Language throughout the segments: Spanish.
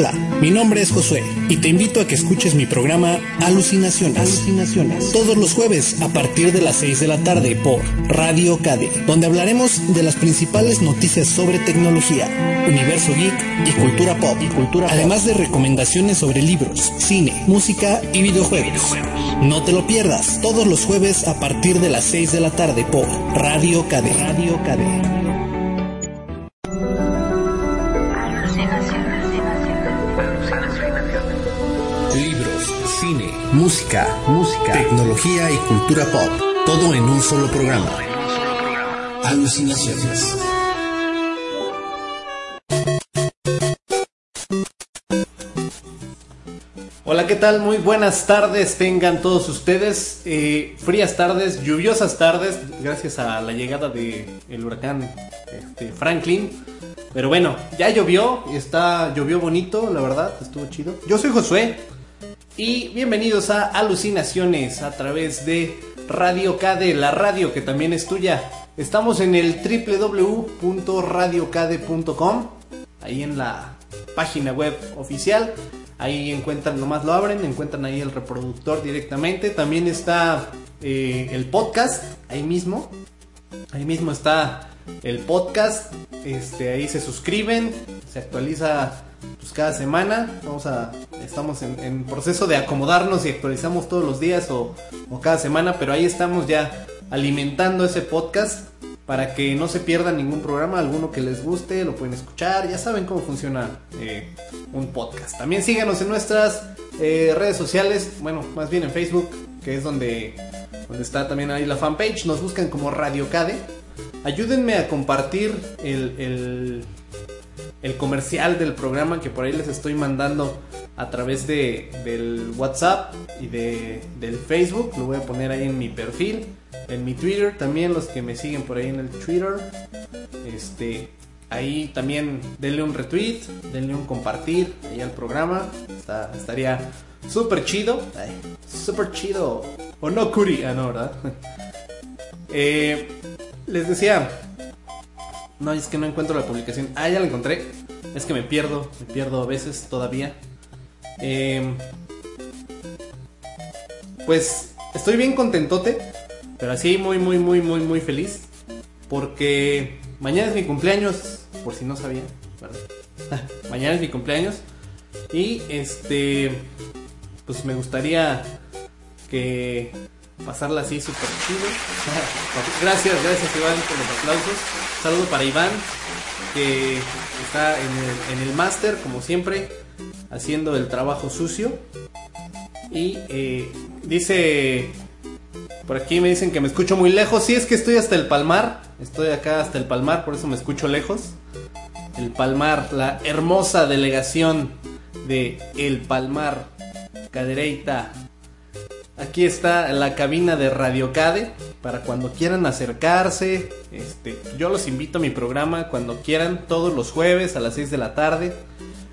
Hola, mi nombre es Josué y te invito a que escuches mi programa Alucinaciones. Alucinaciones. Todos los jueves a partir de las 6 de la tarde por Radio Cade, donde hablaremos de las principales noticias sobre tecnología, universo geek y cultura pop. Y cultura Además de recomendaciones sobre libros, cine, música y videojuegos. No te lo pierdas todos los jueves a partir de las 6 de la tarde por Radio Cade. Radio Cade. Música, música, tecnología y cultura pop. Todo en un solo programa. Alucinaciones. Hola, ¿qué tal? Muy buenas tardes tengan todos ustedes. Eh, frías tardes, lluviosas tardes, gracias a la llegada del el huracán este, Franklin. Pero bueno, ya llovió, está llovió bonito, la verdad, estuvo chido. Yo soy Josué y bienvenidos a Alucinaciones a través de Radio KD, la radio que también es tuya. Estamos en el www.radiocade.com, ahí en la página web oficial. Ahí encuentran, nomás lo abren, encuentran ahí el reproductor directamente. También está eh, el podcast, ahí mismo. Ahí mismo está el podcast. Este, ahí se suscriben, se actualiza pues cada semana. Vamos a, estamos en, proceso de acomodarnos y actualizamos todos los días o, cada semana, pero ahí estamos ya alimentando ese podcast para que no se pierda ningún programa, alguno que les guste, lo pueden escuchar, ya saben cómo funciona eh, un podcast. También síganos en nuestras eh, redes sociales, bueno, más bien en Facebook, que es donde, donde está también ahí la fanpage, nos buscan como Radio Cade. Ayúdenme a compartir el comercial del programa que por ahí les estoy mandando a través de, del WhatsApp y de, del Facebook. Lo voy a poner ahí en mi perfil, en mi Twitter también, los que me siguen por ahí en el Twitter. Este, ahí también denle un retweet, denle un compartir ahí al programa. estaría súper chido. Súper chido. O no, Curi. Ah, no, ¿verdad? Eh, les decía, no, es que no encuentro la publicación. Ah, ya la encontré. Es que me pierdo, me pierdo a veces todavía. Em, pues estoy bien contentote, pero así muy, muy, muy, muy, muy feliz. Porque mañana es mi cumpleaños, por si no sabía. mañana es mi cumpleaños. Y este, pues me gustaría que pasarla así súper chido. gracias, gracias Iván por los aplausos. Saludo para Iván, que está en el, en el máster, como siempre, haciendo el trabajo sucio. Y eh, dice, por aquí me dicen que me escucho muy lejos. Sí, es que estoy hasta el Palmar. Estoy acá hasta el Palmar, por eso me escucho lejos. El Palmar, la hermosa delegación de El Palmar, Cadereita, Aquí está la cabina de Radio Cade para cuando quieran acercarse. Este, yo los invito a mi programa cuando quieran, todos los jueves a las 6 de la tarde.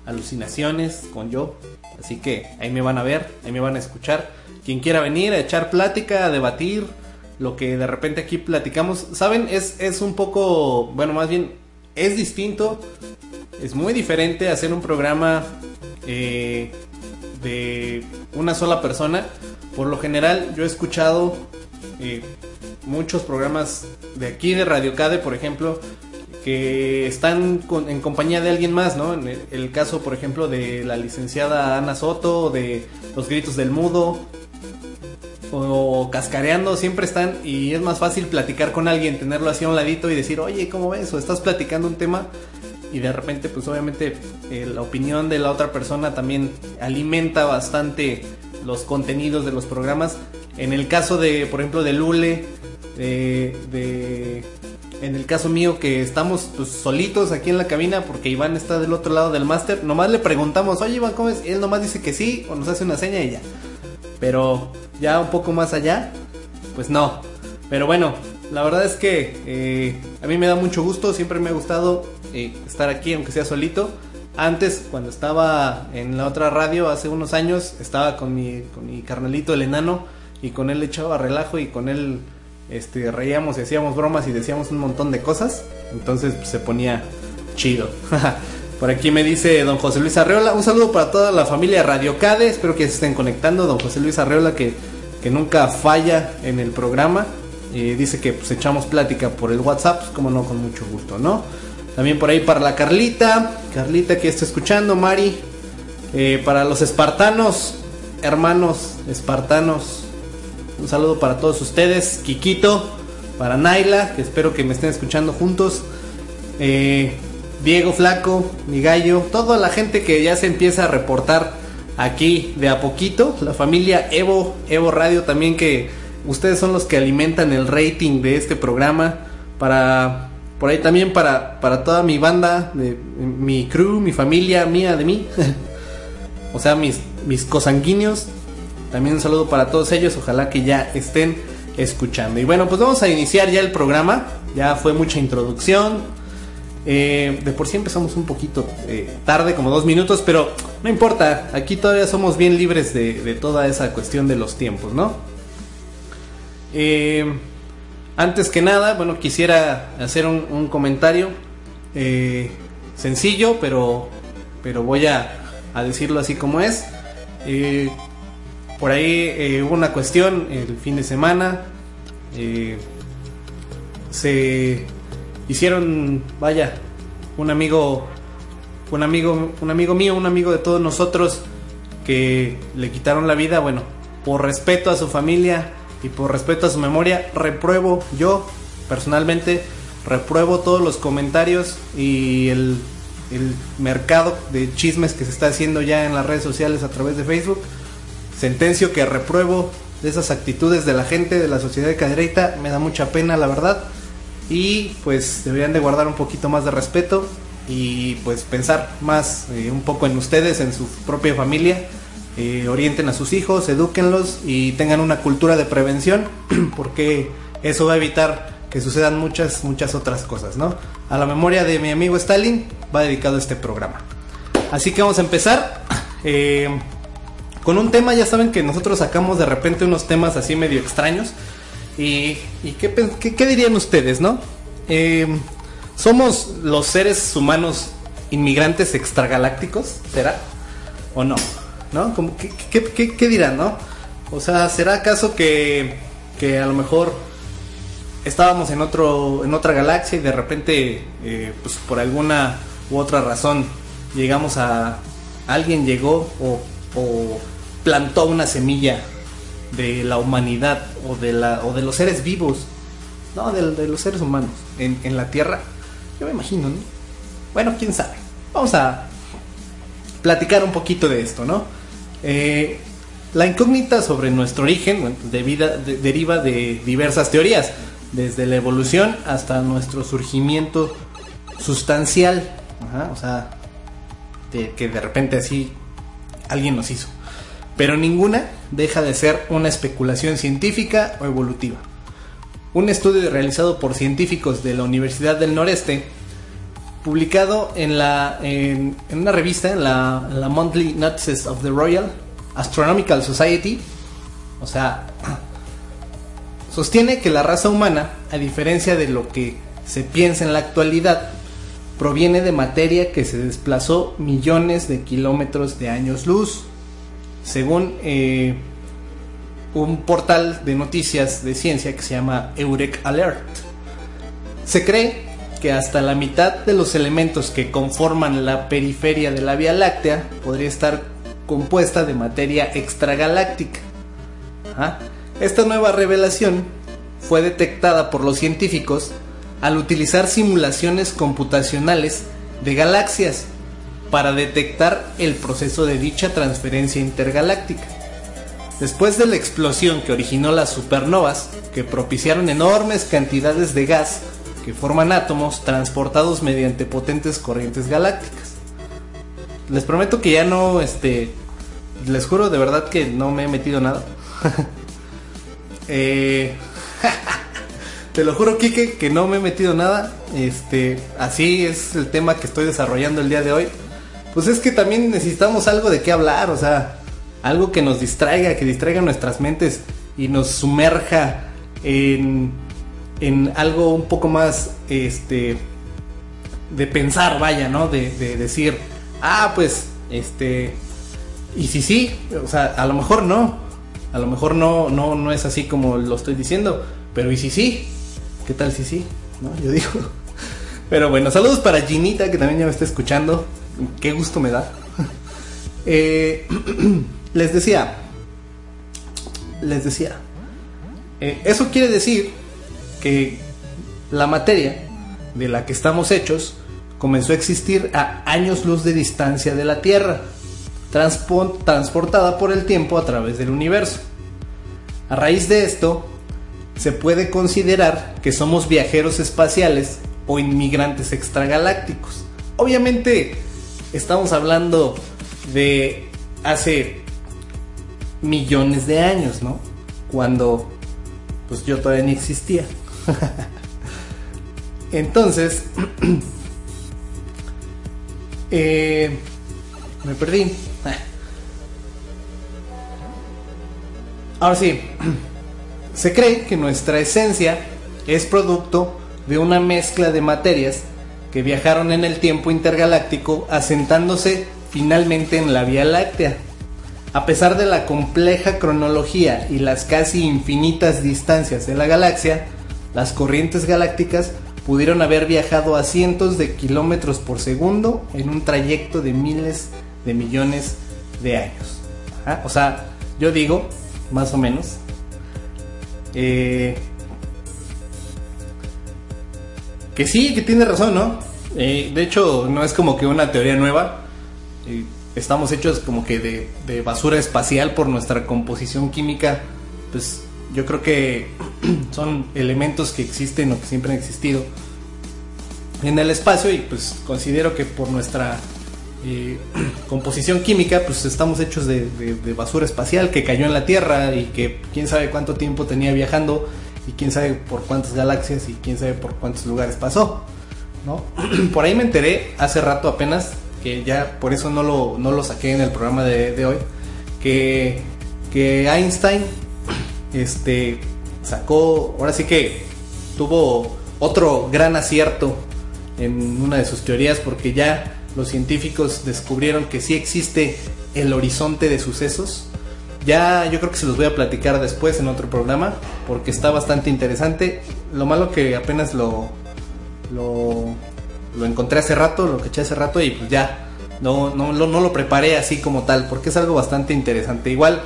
Alucinaciones con yo. Así que ahí me van a ver, ahí me van a escuchar. Quien quiera venir a echar plática, a debatir, lo que de repente aquí platicamos. Saben, es, es un poco, bueno, más bien es distinto, es muy diferente hacer un programa eh, de una sola persona por lo general yo he escuchado eh, muchos programas de aquí de Radio Cade, por ejemplo, que están en compañía de alguien más, ¿no? En el, caso, por ejemplo, de la licenciada Ana Soto, de Los Gritos del Mudo, o, Cascareando, siempre están y es más fácil platicar con alguien, tenerlo así a un ladito y decir, oye, ¿cómo ves? O estás platicando un tema y de repente, pues obviamente eh, la opinión de la otra persona también alimenta bastante los contenidos de los programas. En el caso de, por ejemplo, de Lule, de, En el caso mío que estamos pues, solitos aquí en la cabina porque Iván está del otro lado del máster, nomás le preguntamos, oye Iván, ¿cómo es? Él nomás dice que sí o nos hace una seña y ya. Pero ya un poco más allá, pues no. Pero bueno, la verdad es que eh, a mí me da mucho gusto, siempre me ha gustado eh, estar aquí aunque sea solito. Antes, cuando estaba en la otra radio hace unos años, estaba con mi, con mi carnalito el enano y con él echaba relajo y con él este, reíamos y hacíamos bromas y decíamos un montón de cosas. Entonces pues, se ponía chido. Por aquí me dice don José Luis Arreola. Un saludo para toda la familia Radio Cade. Espero que se estén conectando. Don José Luis Arreola que, que nunca falla en el programa. Y dice que pues echamos plática por el WhatsApp. Pues, como no, con mucho gusto, ¿no? También por ahí para la Carlita. Carlita que está escuchando. Mari. Eh, para los espartanos. Hermanos espartanos. Un saludo para todos ustedes. Kikito, para Naila, que espero que me estén escuchando juntos. Eh, Diego Flaco, mi gallo, toda la gente que ya se empieza a reportar aquí de a poquito. La familia Evo, Evo Radio también que ustedes son los que alimentan el rating de este programa. Para por ahí también para, para toda mi banda, de, mi crew, mi familia, mía, de mí. o sea, mis, mis cosanguíneos, también un saludo para todos ellos, ojalá que ya estén escuchando. Y bueno, pues vamos a iniciar ya el programa. Ya fue mucha introducción. Eh, de por sí empezamos un poquito eh, tarde, como dos minutos, pero no importa. Aquí todavía somos bien libres de, toda esa cuestión de los tiempos, ¿no? Eh, antes que nada, bueno, quisiera hacer un, comentario sencillo, pero, pero voy a, a decirlo así como es. Por ahí eh, hubo una cuestión el fin de semana. Eh, se hicieron, vaya, un amigo, un amigo, un amigo mío, un amigo de todos nosotros que le quitaron la vida. Bueno, por respeto a su familia y por respeto a su memoria, repruebo yo personalmente repruebo todos los comentarios y el, el mercado de chismes que se está haciendo ya en las redes sociales a través de Facebook. Sentencio que repruebo de esas actitudes de la gente de la sociedad de cadereita, me da mucha pena la verdad. Y pues deberían de guardar un poquito más de respeto y pues pensar más eh, un poco en ustedes, en su propia familia, eh, orienten a sus hijos, edúquenlos y tengan una cultura de prevención porque eso va a evitar que sucedan muchas, muchas otras cosas, ¿no? A la memoria de mi amigo Stalin va dedicado este programa. Así que vamos a empezar. Eh, con un tema, ya saben que nosotros sacamos de repente unos temas así medio extraños. ¿Y, qué, dirían ustedes, no? Em, ¿Somos los seres humanos inmigrantes extragalácticos? ¿Será? ¿O no? ¿No? qué, dirán, no? O sea, ¿será acaso que, que a lo mejor estábamos en otro en otra galaxia y de repente eh, pues por alguna u otra razón llegamos a alguien llegó o, o plantó una semilla de la humanidad o de, la, o de los seres vivos, no, de, los seres humanos en, la Tierra. Yo me imagino, ¿no? Bueno, quién sabe. Vamos a platicar un poquito de esto, ¿no? Eh, la incógnita sobre nuestro origen de deriva de diversas teorías, desde la evolución hasta nuestro surgimiento sustancial, o sea, que de repente así alguien nos hizo pero ninguna deja de ser una especulación científica o evolutiva. Un estudio realizado por científicos de la Universidad del Noreste, publicado en, la, en, una revista, en la, la, Monthly Notices of the Royal Astronomical Society, o sea, sostiene que la raza humana, a diferencia de lo que se piensa en la actualidad, proviene de materia que se desplazó millones de kilómetros de años luz según eh, un portal de noticias de ciencia que se llama Eurek Alert. Se cree que hasta la mitad de los elementos que conforman la periferia de la Vía Láctea podría estar compuesta de materia extragaláctica. Esta nueva revelación fue detectada por los científicos al utilizar simulaciones computacionales de galaxias para detectar el proceso de dicha transferencia intergaláctica. Después de la explosión que originó las supernovas, que propiciaron enormes cantidades de gas que forman átomos transportados mediante potentes corrientes galácticas. Les prometo que ya no, este, les juro de verdad que no me he metido nada. eh, te lo juro, Kike, que no me he metido nada. Este, así es el tema que estoy desarrollando el día de hoy. Pues es que también necesitamos algo de qué hablar, o sea, algo que nos distraiga, que distraiga nuestras mentes y nos sumerja en, en algo un poco más, este, de pensar, vaya, ¿no? De, de decir, ah, pues, este, y si sí, o sea, a lo mejor no, a lo mejor no, no, no es así como lo estoy diciendo, pero y si sí, ¿qué tal si sí? ¿No? Yo digo. Pero bueno, saludos para Ginita que también ya me está escuchando. Qué gusto me da. Eh, les decía, les decía, eh, eso quiere decir que la materia de la que estamos hechos comenzó a existir a años luz de distancia de la Tierra transportada por el tiempo a través del universo. A raíz de esto, se puede considerar que somos viajeros espaciales o inmigrantes extragalácticos. Obviamente estamos hablando de hace millones de años, ¿no? Cuando pues yo todavía ni existía. Entonces, eh, me perdí. Ahora sí, se cree que nuestra esencia es producto de una mezcla de materias que viajaron en el tiempo intergaláctico asentándose finalmente en la Vía Láctea. A pesar de la compleja cronología y las casi infinitas distancias de la galaxia, las corrientes galácticas pudieron haber viajado a cientos de kilómetros por segundo en un trayecto de miles de millones de años. O sea, yo digo más o menos. Eh, que sí, que tiene razón, ¿no? Eh, de hecho, no es como que una teoría nueva. Eh, estamos hechos como que de, de, basura espacial por nuestra composición química. Pues yo creo que son elementos que existen o que siempre han existido en el espacio y pues considero que por nuestra eh, composición química, pues estamos hechos de, basura espacial que cayó en la Tierra y que quién sabe cuánto tiempo tenía viajando y quién sabe por cuántas galaxias y quién sabe por cuántos lugares pasó. ¿no? por ahí me enteré hace rato apenas, que ya por eso no lo, no lo saqué en el programa de, hoy, que, que Einstein este, sacó, ahora sí que tuvo otro gran acierto en una de sus teorías porque ya los científicos descubrieron que sí existe el horizonte de sucesos. Ya yo creo que se los voy a platicar después en otro programa porque está bastante interesante. Lo malo que apenas lo, lo, encontré hace rato, lo que eché hace rato y pues ya no, no, no, lo preparé así como tal porque es algo bastante interesante. Igual,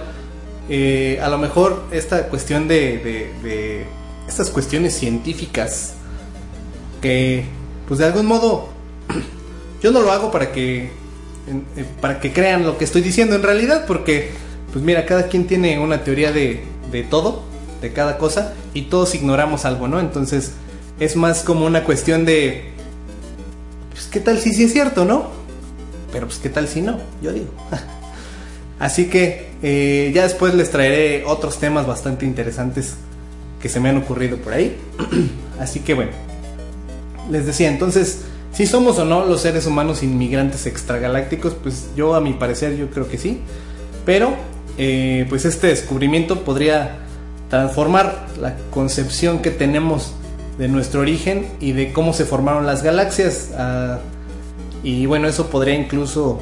eh, a lo mejor esta cuestión de, de estas cuestiones científicas que pues de algún modo yo no lo hago para que eh, para que crean lo que estoy diciendo en realidad, porque pues mira, cada quien tiene una teoría de, de todo, de cada cosa, y todos ignoramos algo, ¿no? Entonces es más como una cuestión de, pues qué tal si sí es cierto, ¿no? Pero pues qué tal si no, yo digo. Así que eh, ya después les traeré otros temas bastante interesantes que se me han ocurrido por ahí. Así que bueno, les decía entonces si somos o no los seres humanos inmigrantes extragalácticos, pues yo a mi parecer yo creo que sí. Pero eh, pues este descubrimiento podría transformar la concepción que tenemos de nuestro origen y de cómo se formaron las galaxias. Ah, y bueno, eso podría incluso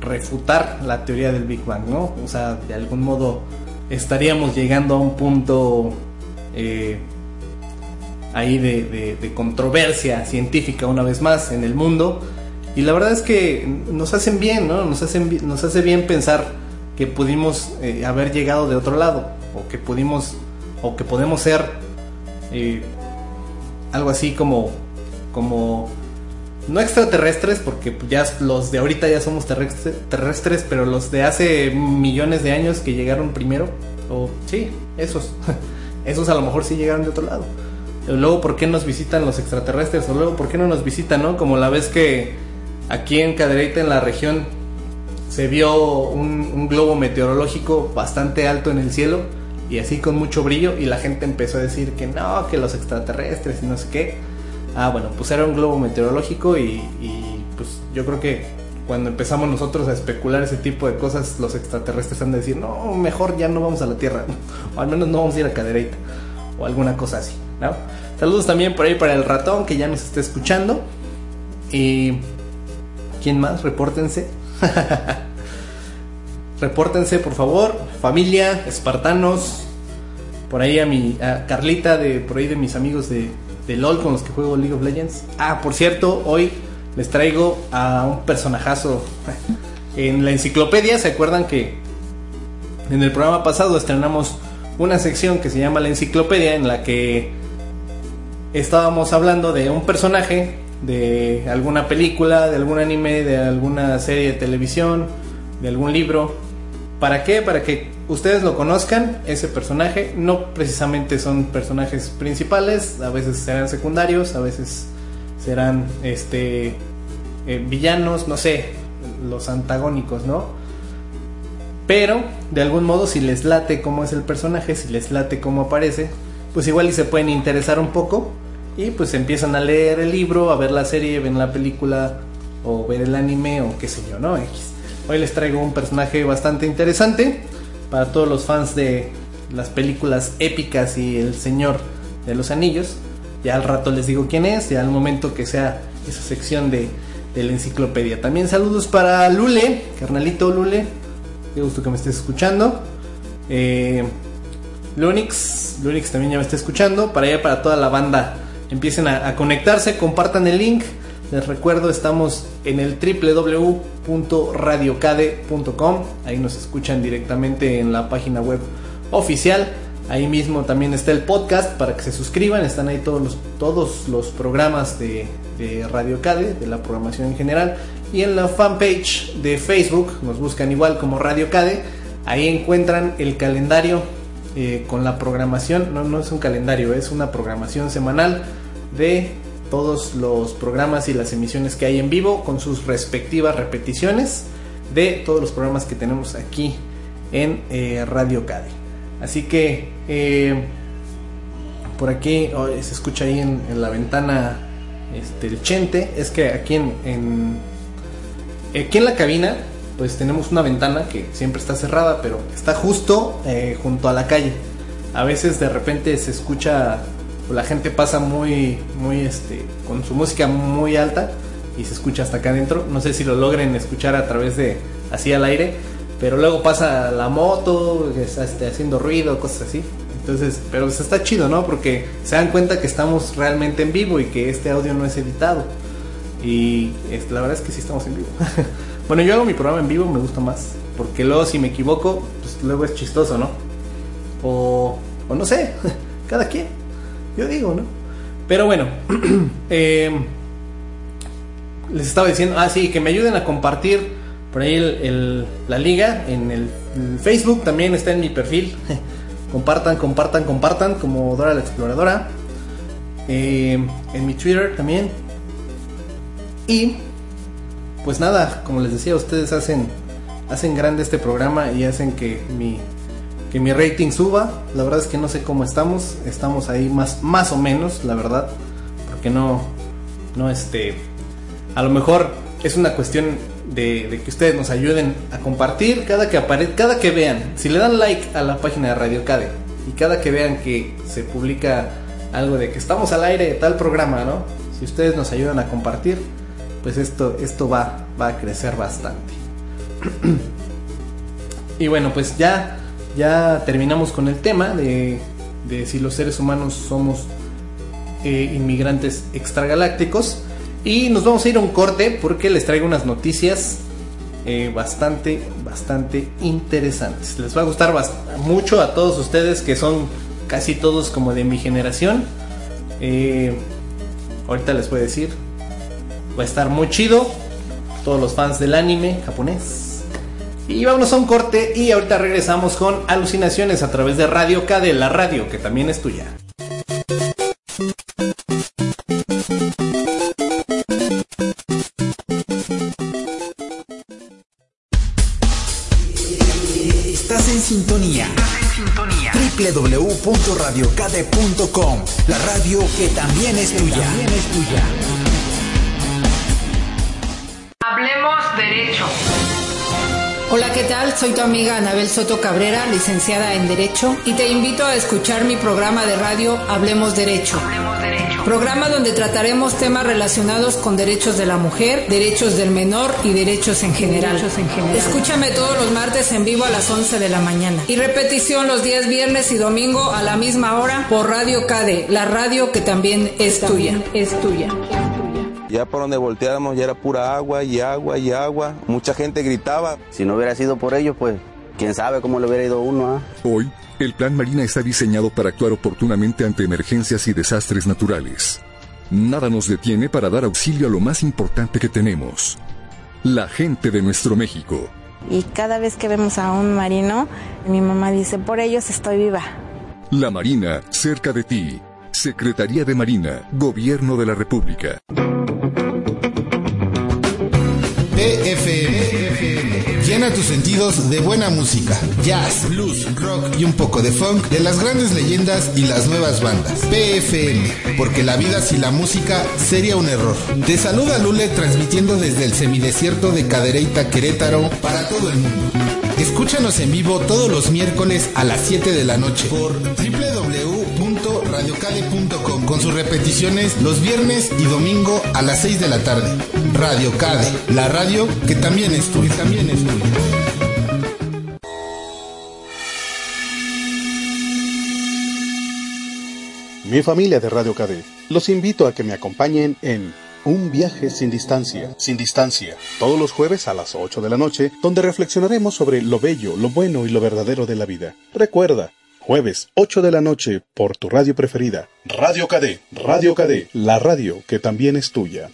refutar la teoría del Big Bang, ¿no? O sea, de algún modo estaríamos llegando a un punto eh, ahí de, controversia científica una vez más en el mundo. Y la verdad es que nos hacen bien, ¿no? Nos, hacen, nos hace bien pensar que pudimos eh, haber llegado de otro lado, o que pudimos, o que podemos ser eh, algo así como, como, no extraterrestres, porque ya los de ahorita ya somos terrestres, pero los de hace millones de años que llegaron primero, o sí, esos, esos a lo mejor sí llegaron de otro lado. luego por qué nos visitan los extraterrestres, o luego por qué no nos visitan, ¿no? Como la vez que aquí en Cadereyta, en la región, se vio un, un globo meteorológico bastante alto en el cielo y así con mucho brillo y la gente empezó a decir que no, que los extraterrestres y no sé qué. Ah, bueno, pues era un globo meteorológico y, pues yo creo que cuando empezamos nosotros a especular ese tipo de cosas, los extraterrestres han de decir, no, mejor ya no vamos a la Tierra, o al menos no vamos a ir a Cadereyta, o alguna cosa así, ¿no? Saludos también por ahí para el ratón que ya nos está escuchando. Y... ¿Quién más? Repórtense. Repórtense, por favor. Familia, espartanos. Por ahí a mi Carlita, de por ahí de mis amigos de, de LOL con los que juego League of Legends. Ah, por cierto, hoy les traigo a un personajazo. En la enciclopedia, ¿se acuerdan que en el programa pasado estrenamos una sección que se llama la enciclopedia en la que estábamos hablando de un personaje de alguna película, de algún anime, de alguna serie de televisión, de algún libro. ¿Para qué? Para que ustedes lo conozcan, ese personaje. No precisamente son personajes principales, a veces serán secundarios, a veces serán este eh, villanos, no sé, los antagónicos, ¿no? Pero de algún modo si les late cómo es el personaje, si les late cómo aparece, pues igual y se pueden interesar un poco y pues empiezan a leer el libro, a ver la serie, ven la película o ver el anime o qué sé yo, ¿no? Hoy les traigo un personaje bastante interesante para todos los fans de las películas épicas y El Señor de los Anillos. Ya al rato les digo quién es, ya al momento que sea esa sección de, la enciclopedia. También saludos para Lule, carnalito Lule, qué gusto que me estés escuchando. Eh, Lunix, Lunix también ya me está escuchando. Para allá, para toda la banda, empiecen a, a conectarse, compartan el link. Les recuerdo, estamos en el www.radiocade.com. Ahí nos escuchan directamente en la página web oficial. Ahí mismo también está el podcast para que se suscriban. Están ahí todos los, todos los programas de, de Radio Cade, de la programación en general. Y en la fanpage de Facebook nos buscan igual como Radio Cade. Ahí encuentran el calendario eh, con la programación. No, no es un calendario, es una programación semanal de todos los programas y las emisiones que hay en vivo con sus respectivas repeticiones de todos los programas que tenemos aquí en eh, Radio Cade. Así que eh, por aquí oh, se escucha ahí en, la ventana este, el chente. Es que aquí en, en, aquí en la cabina pues tenemos una ventana que siempre está cerrada, pero está justo eh, junto a la calle. A veces de repente se escucha la gente pasa muy, muy, este, con su música muy alta y se escucha hasta acá adentro. No sé si lo logren escuchar a través de, así al aire, pero luego pasa la moto, que está este, haciendo ruido, cosas así. Entonces, pero pues está chido, ¿no? Porque se dan cuenta que estamos realmente en vivo y que este audio no es editado. Y es, la verdad es que sí estamos en vivo. bueno, yo hago mi programa en vivo, me gusta más. Porque luego si me equivoco, pues luego es chistoso, ¿no? O, o no sé, cada quien. Yo digo, ¿no? Pero bueno, eh, les estaba diciendo, ah, sí, que me ayuden a compartir por ahí el, la liga en el, Facebook, también está en mi perfil. compartan, compartan, compartan, como Dora la Exploradora. Eh, en mi Twitter también. Y pues nada, como les decía, ustedes hacen, hacen grande este programa y hacen que mi que mi rating suba. La verdad es que no sé cómo estamos. Estamos ahí más, más o menos, la verdad. Porque no, no este, a lo mejor es una cuestión de, que ustedes nos ayuden a compartir cada que aparezca, cada que vean. Si le dan like a la página de Radio Cade y cada que vean que se publica algo de que estamos al aire de tal programa, ¿no? Si ustedes nos ayudan a compartir, pues esto, esto va, va a crecer bastante. y bueno, pues ya ya terminamos con el tema de, de si los seres humanos somos eh, inmigrantes extragalácticos. Y nos vamos a ir a un corte porque les traigo unas noticias eh, bastante, bastante interesantes. Les va a gustar mucho a todos ustedes que son casi todos como de mi generación. Eh, ahorita les voy a decir. Va a estar muy chido. Todos los fans del anime japonés. Y vámonos a un corte y ahorita regresamos con alucinaciones a través de Radio K de la radio, que también es tuya. Estás en sintonía. sintonía. www.radiocade.com La radio que también es tuya. También es tuya. Hablemos derecho. Hola, ¿qué tal? Soy tu amiga Anabel Soto Cabrera, licenciada en Derecho, y te invito a escuchar mi programa de radio Hablemos Derecho. Hablemos derecho. Programa donde trataremos temas relacionados con derechos de la mujer, derechos del menor y derechos en general. Escúchame todos los martes en vivo a las 11 de la mañana. Y repetición los días viernes y domingo a la misma hora por Radio CADE, la radio que también es tuya. Es tuya. Ya por donde volteáramos ya era pura agua y agua y agua. Mucha gente gritaba. Si no hubiera sido por ellos, pues quién sabe cómo le hubiera ido uno. ¿ah? Hoy, el Plan Marina está diseñado para actuar oportunamente ante emergencias y desastres naturales. Nada nos detiene para dar auxilio a lo más importante que tenemos, la gente de nuestro México. Y cada vez que vemos a un marino, mi mamá dice, por ellos estoy viva. La Marina, cerca de ti. Secretaría de Marina, Gobierno de la República. PFM. Llena tus sentidos de buena música, jazz, blues, rock y un poco de funk de las grandes leyendas y las nuevas bandas. PFM, porque la vida sin la música sería un error. Te saluda Lule transmitiendo desde el semidesierto de Cadereyta, Querétaro, para todo el mundo. Escúchanos en vivo todos los miércoles a las 7 de la noche por www.radiocade.com con sus repeticiones los viernes y domingo a las 6 de la tarde. Radio Cade, la radio que también es tuya, también es tuya. Mi familia de Radio KD, los invito a que me acompañen en Un viaje sin distancia, sin distancia, todos los jueves a las 8 de la noche, donde reflexionaremos sobre lo bello, lo bueno y lo verdadero de la vida. Recuerda, jueves 8 de la noche por tu radio preferida, Radio KD, Radio KD, la radio que también es tuya.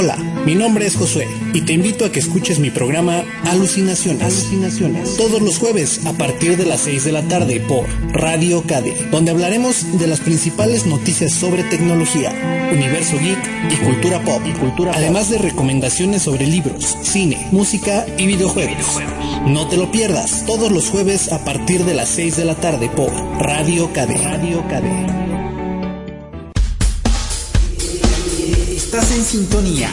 Hola, mi nombre es Josué y te invito a que escuches mi programa Alucinaciones. Alucinaciones. Todos los jueves a partir de las 6 de la tarde por Radio Cade, donde hablaremos de las principales noticias sobre tecnología, universo geek y cultura pop. Y cultura Además de recomendaciones sobre libros, cine, música y videojuegos. No te lo pierdas todos los jueves a partir de las 6 de la tarde por Radio Cade. Radio Cade. Estás en sintonía.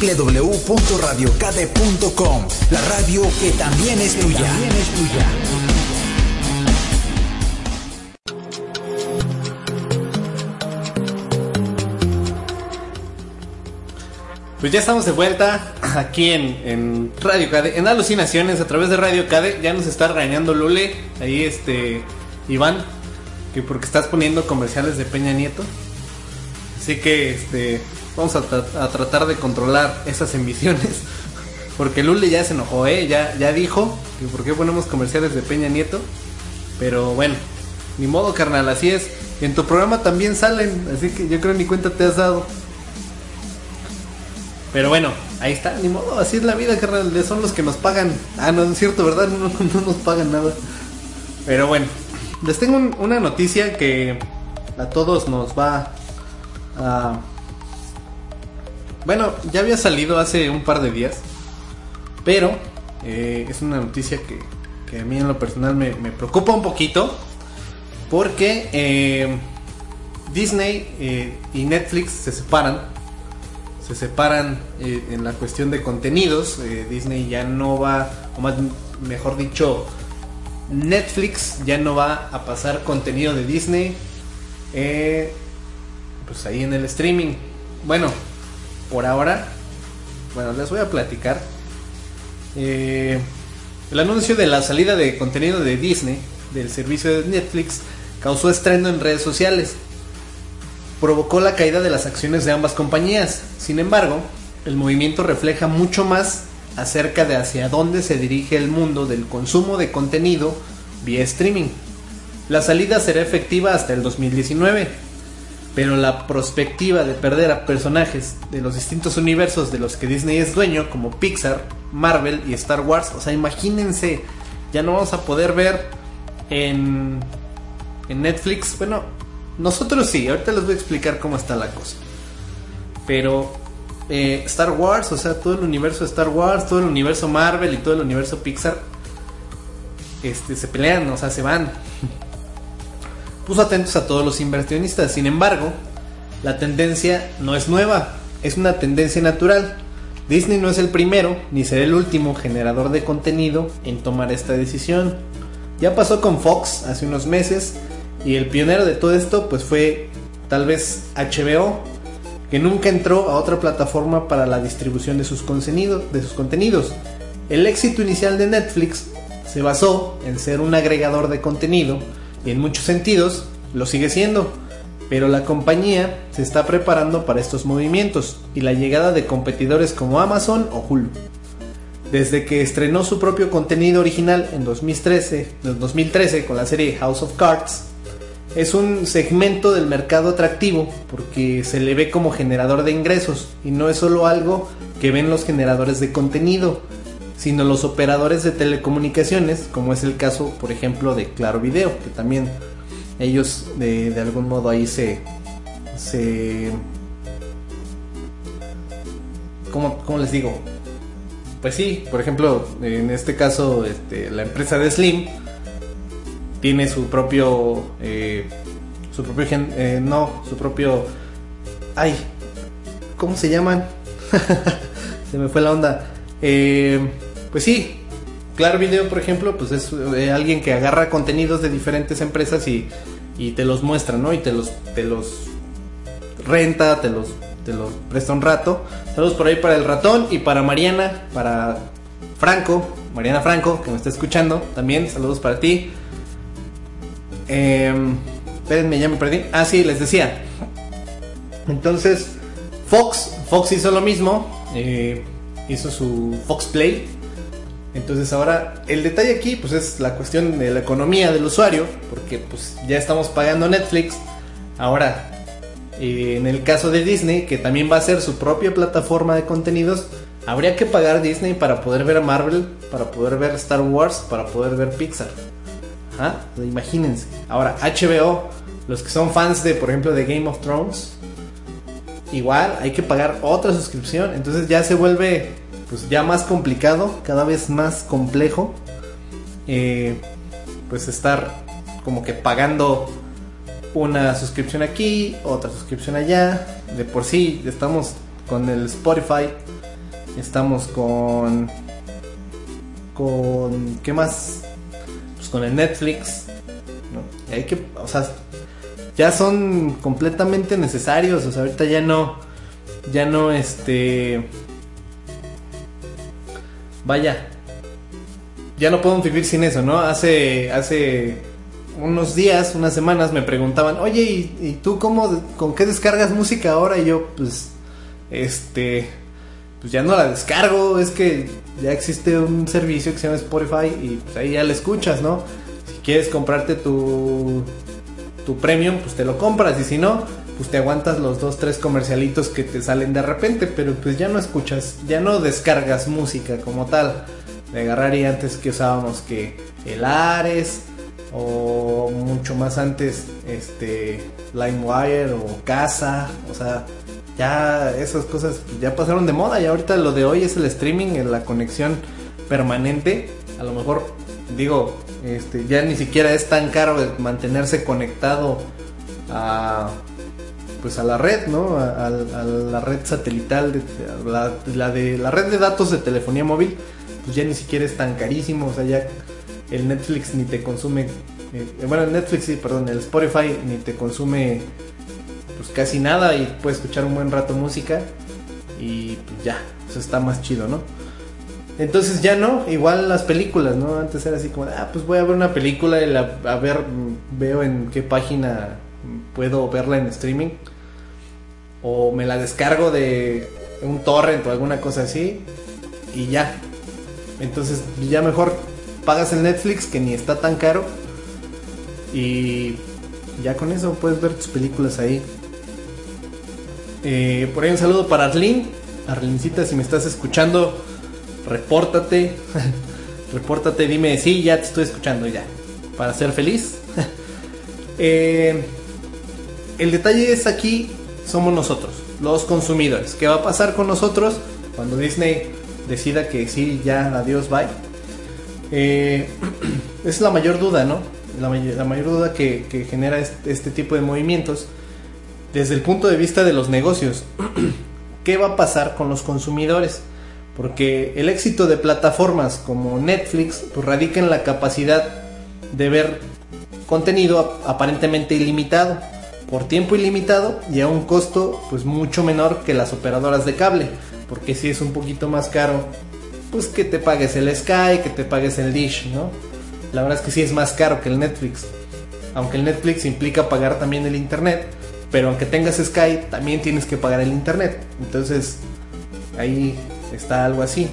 www.radiocade.com La radio que también es tuya. También es tuya. Pues ya estamos de vuelta aquí en, en Radio Cade, en Alucinaciones, a través de Radio Cade. Ya nos está regañando Lule, ahí este, Iván, que porque estás poniendo comerciales de Peña Nieto. Así que este, vamos a, tra- a tratar de controlar esas emisiones. Porque Lule ya se enojó, ¿eh? Ya, ya dijo que por qué ponemos comerciales de Peña Nieto. Pero bueno, ni modo, carnal, así es. En tu programa también salen, así que yo creo ni cuenta te has dado. Pero bueno, ahí está, ni modo, así es la vida, carnal. Son los que nos pagan. Ah, no, es cierto, ¿verdad? No, no, no nos pagan nada. Pero bueno, les tengo un- una noticia que a todos nos va a... Bueno, ya había salido hace un par de días. Pero eh, es una noticia que, que a mí en lo personal me, preocupa un poquito. Porque eh, Disney eh, y Netflix se separan se separan en la cuestión de contenidos. Disney ya no va, o más mejor dicho, Netflix ya no va a pasar contenido de Disney. Pues ahí en el streaming. Bueno, por ahora, bueno, les voy a platicar. Eh, el anuncio de la salida de contenido de Disney del servicio de Netflix causó estreno en redes sociales provocó la caída de las acciones de ambas compañías. Sin embargo, el movimiento refleja mucho más acerca de hacia dónde se dirige el mundo del consumo de contenido vía streaming. La salida será efectiva hasta el 2019, pero la perspectiva de perder a personajes de los distintos universos de los que Disney es dueño, como Pixar, Marvel y Star Wars, o sea, imagínense, ya no vamos a poder ver en, en Netflix, bueno, nosotros sí, ahorita les voy a explicar cómo está la cosa. Pero eh, Star Wars, o sea, todo el universo de Star Wars, todo el universo Marvel y todo el universo Pixar, este, se pelean, o sea, se van. Puso atentos a todos los inversionistas. Sin embargo, la tendencia no es nueva, es una tendencia natural. Disney no es el primero ni será el último generador de contenido en tomar esta decisión. Ya pasó con Fox hace unos meses y el pionero de todo esto pues fue tal vez HBO, que nunca entró a otra plataforma para la distribución de sus, de sus contenidos. El éxito inicial de Netflix se basó en ser un agregador de contenido y en muchos sentidos lo sigue siendo, pero la compañía se está preparando para estos movimientos y la llegada de competidores como Amazon o Hulu. Desde que estrenó su propio contenido original en 2013, 2013 con la serie House of Cards, es un segmento del mercado atractivo porque se le ve como generador de ingresos y no es solo algo que ven los generadores de contenido, sino los operadores de telecomunicaciones, como es el caso, por ejemplo, de Claro Video, que también ellos de, algún modo ahí se... se ¿cómo, ¿Cómo les digo? Pues sí, por ejemplo, en este caso, este, la empresa de Slim tiene su propio... Eh, su propio... Eh, no, su propio... Ay, ¿cómo se llaman? se me fue la onda. Eh, pues sí, Claro Video, por ejemplo, pues es eh, alguien que agarra contenidos de diferentes empresas y, te los muestra, ¿no? Y te los, te los renta, te los, te los presta un rato. Saludos por ahí para el ratón y para Mariana, para Franco, Mariana Franco, que me está escuchando también. Saludos para ti. Eh, espérenme, ya me perdí. Ah, sí, les decía. Entonces, Fox, Fox hizo lo mismo. Eh, hizo su Fox Play entonces ahora el detalle aquí pues es la cuestión de la economía del usuario, porque pues ya estamos pagando Netflix. Ahora, eh, en el caso de Disney, que también va a ser su propia plataforma de contenidos, habría que pagar Disney para poder ver Marvel, para poder ver Star Wars, para poder ver Pixar. Imagínense. Ahora, HBO, los que son fans de, por ejemplo, de Game of Thrones, igual hay que pagar otra suscripción. Entonces ya se vuelve pues ya más complicado, cada vez más complejo, eh, pues estar como que pagando una suscripción aquí, otra suscripción allá. De por sí estamos con el Spotify, estamos con con qué más, pues con el Netflix, hay que, o sea, ya son completamente necesarios, o sea, ahorita ya no, ya no, este, vaya, ya no podemos vivir sin eso, ¿no? Hace, hace unos días, unas semanas me preguntaban, oye, ¿y, tú cómo, con qué descargas música ahora? Y yo, pues, este, pues ya no la descargo, es que ya existe un servicio que se llama Spotify y pues ahí ya la escuchas, ¿no? Si quieres comprarte tu, tu premium, pues te lo compras y si no, pues te aguantas los dos, tres comercialitos que te salen de repente, pero pues ya no escuchas, ya no descargas música como tal. De agarrar y antes que usábamos que el Ares o mucho más antes este LimeWire o Casa, o sea, ya esas cosas ya pasaron de moda y ahorita lo de hoy es el streaming, la conexión permanente. A lo mejor digo, este ya ni siquiera es tan caro mantenerse conectado a pues a la red, ¿no? A, la red satelital, de, la, de la red de datos de telefonía móvil, pues ya ni siquiera es tan carísimo, o sea, ya el Netflix ni te consume, eh, bueno, el Netflix sí, perdón, el Spotify ni te consume pues casi nada y puedes escuchar un buen rato música y pues ya, eso está más chido, ¿no? Entonces ya no, igual las películas, ¿no? Antes era así como, ah, pues voy a ver una película y la, a ver, veo en qué página puedo verla en streaming o me la descargo de un torrent o alguna cosa así y ya. Entonces ya mejor pagas el Netflix que ni está tan caro y ya con eso puedes ver tus películas ahí. Eh, por ahí un saludo para Arlene. Arlincita, si me estás escuchando, repórtate. repórtate, dime, sí, ya te estoy escuchando ya. Para ser feliz. eh, el detalle es aquí somos nosotros, los consumidores. ¿Qué va a pasar con nosotros cuando Disney decida que sí, ya, adiós, bye? Eh, es la mayor duda, ¿no? La, may- la mayor duda que, genera este, tipo de movimientos desde el punto de vista de los negocios. ¿Qué va a pasar con los consumidores? Porque el éxito de plataformas como Netflix pues, radica en la capacidad de ver contenido ap- aparentemente ilimitado, por tiempo ilimitado y a un costo pues mucho menor que las operadoras de cable, porque si es un poquito más caro, pues que te pagues el Sky, que te pagues el Dish, ¿no? La verdad es que sí es más caro que el Netflix, aunque el Netflix implica pagar también el internet, pero aunque tengas Sky también tienes que pagar el internet, entonces ahí está algo así.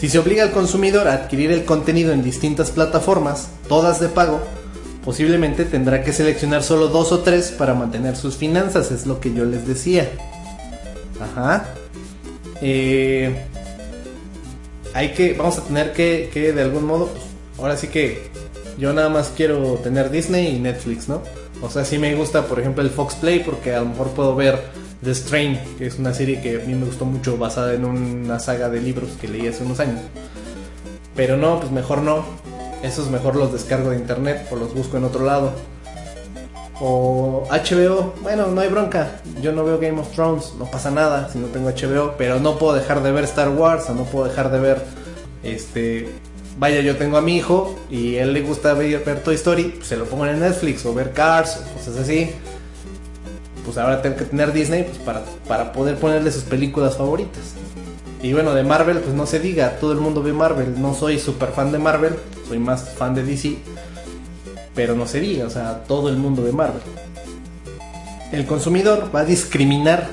Si se obliga al consumidor a adquirir el contenido en distintas plataformas, todas de pago, posiblemente tendrá que seleccionar solo dos o tres para mantener sus finanzas, es lo que yo les decía. Ajá. Eh, hay que, vamos a tener que, que de algún modo, pues, ahora sí que yo nada más quiero tener Disney y Netflix, ¿no? O sea, sí me gusta, por ejemplo, el Fox Play porque a lo mejor puedo ver The Strain, que es una serie que a mí me gustó mucho basada en una saga de libros que leí hace unos años. Pero no, pues mejor no. Esos mejor los descargo de internet o los busco en otro lado. O HBO, bueno, no hay bronca. Yo no veo Game of Thrones, no pasa nada si no tengo HBO, pero no puedo dejar de ver Star Wars o no puedo dejar de ver este vaya, yo tengo a mi hijo y él le gusta ver, ver Toy Story, pues se lo pongo en Netflix o ver Cars o cosas así. Pues ahora tengo que tener Disney pues para, para poder ponerle sus películas favoritas. Y bueno, de Marvel, pues no se diga, todo el mundo ve Marvel. No soy súper fan de Marvel, soy más fan de DC. Pero no se diga, o sea, todo el mundo ve Marvel. El consumidor va a discriminar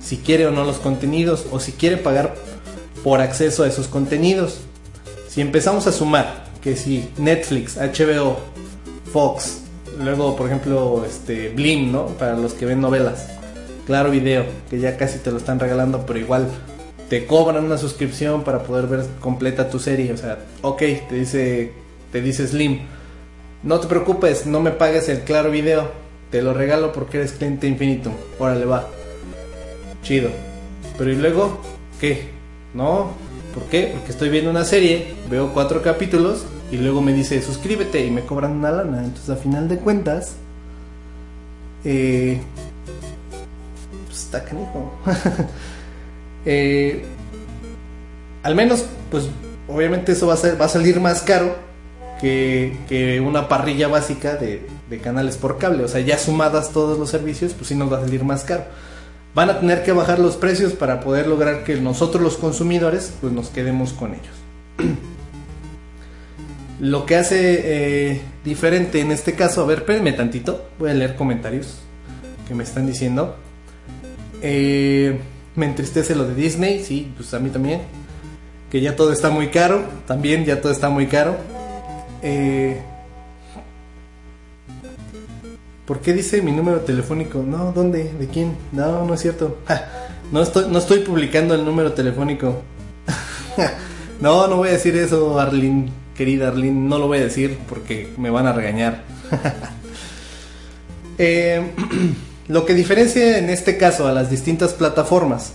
si quiere o no los contenidos o si quiere pagar por acceso a esos contenidos. Si empezamos a sumar que si Netflix, HBO, Fox, luego por ejemplo este Blim, ¿no? Para los que ven novelas. Claro Video, que ya casi te lo están regalando, pero igual te cobran una suscripción para poder ver completa tu serie, o sea, ok, te dice te dice Slim, no te preocupes, no me pagues el Claro Video, te lo regalo porque eres cliente infinito. Órale, va. Chido. Pero ¿y luego qué? No, ¿por qué? Porque estoy viendo una serie, veo cuatro capítulos y luego me dice suscríbete y me cobran una lana. Entonces, a final de cuentas, eh, pues está canijo. eh, al menos, pues obviamente eso va a, salir más caro que, una parrilla básica de, de, canales por cable. O sea, ya sumadas todos los servicios, pues sí nos va a salir más caro. Van a tener que bajar los precios para poder lograr que nosotros los consumidores pues nos quedemos con ellos. Lo que hace eh, diferente en este caso, a ver, espérenme tantito, voy a leer comentarios que me están diciendo. Eh, me entristece lo de Disney, sí, pues a mí también. Que ya todo está muy caro, también ya todo está muy caro. Eh, ¿Por qué dice mi número telefónico? No, ¿dónde? ¿De quién? No, no es cierto. No, estoy, no estoy publicando el número telefónico. no, no voy a decir eso, Arlene, querida Arlene. No lo voy a decir porque me van a regañar. eh, lo que diferencia en este caso a las distintas plataformas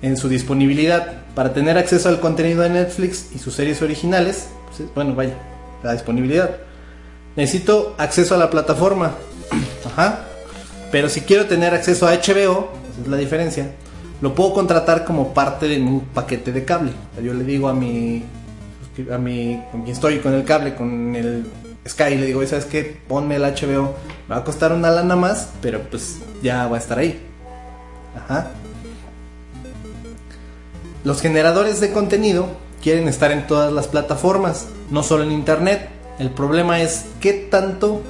en su disponibilidad para tener acceso al contenido de Netflix y sus series originales, pues, bueno, vaya, la disponibilidad. Necesito acceso a la plataforma. Ajá. Pero si quiero tener acceso a HBO, esa es la diferencia, lo puedo contratar como parte de un paquete de cable. Yo le digo a mi a mi con quien estoy con el cable, con el Sky, le digo, ¿sabes qué? Ponme el HBO. Me va a costar una lana más, pero pues ya va a estar ahí. Ajá. Los generadores de contenido quieren estar en todas las plataformas, no solo en internet. El problema es qué tanto,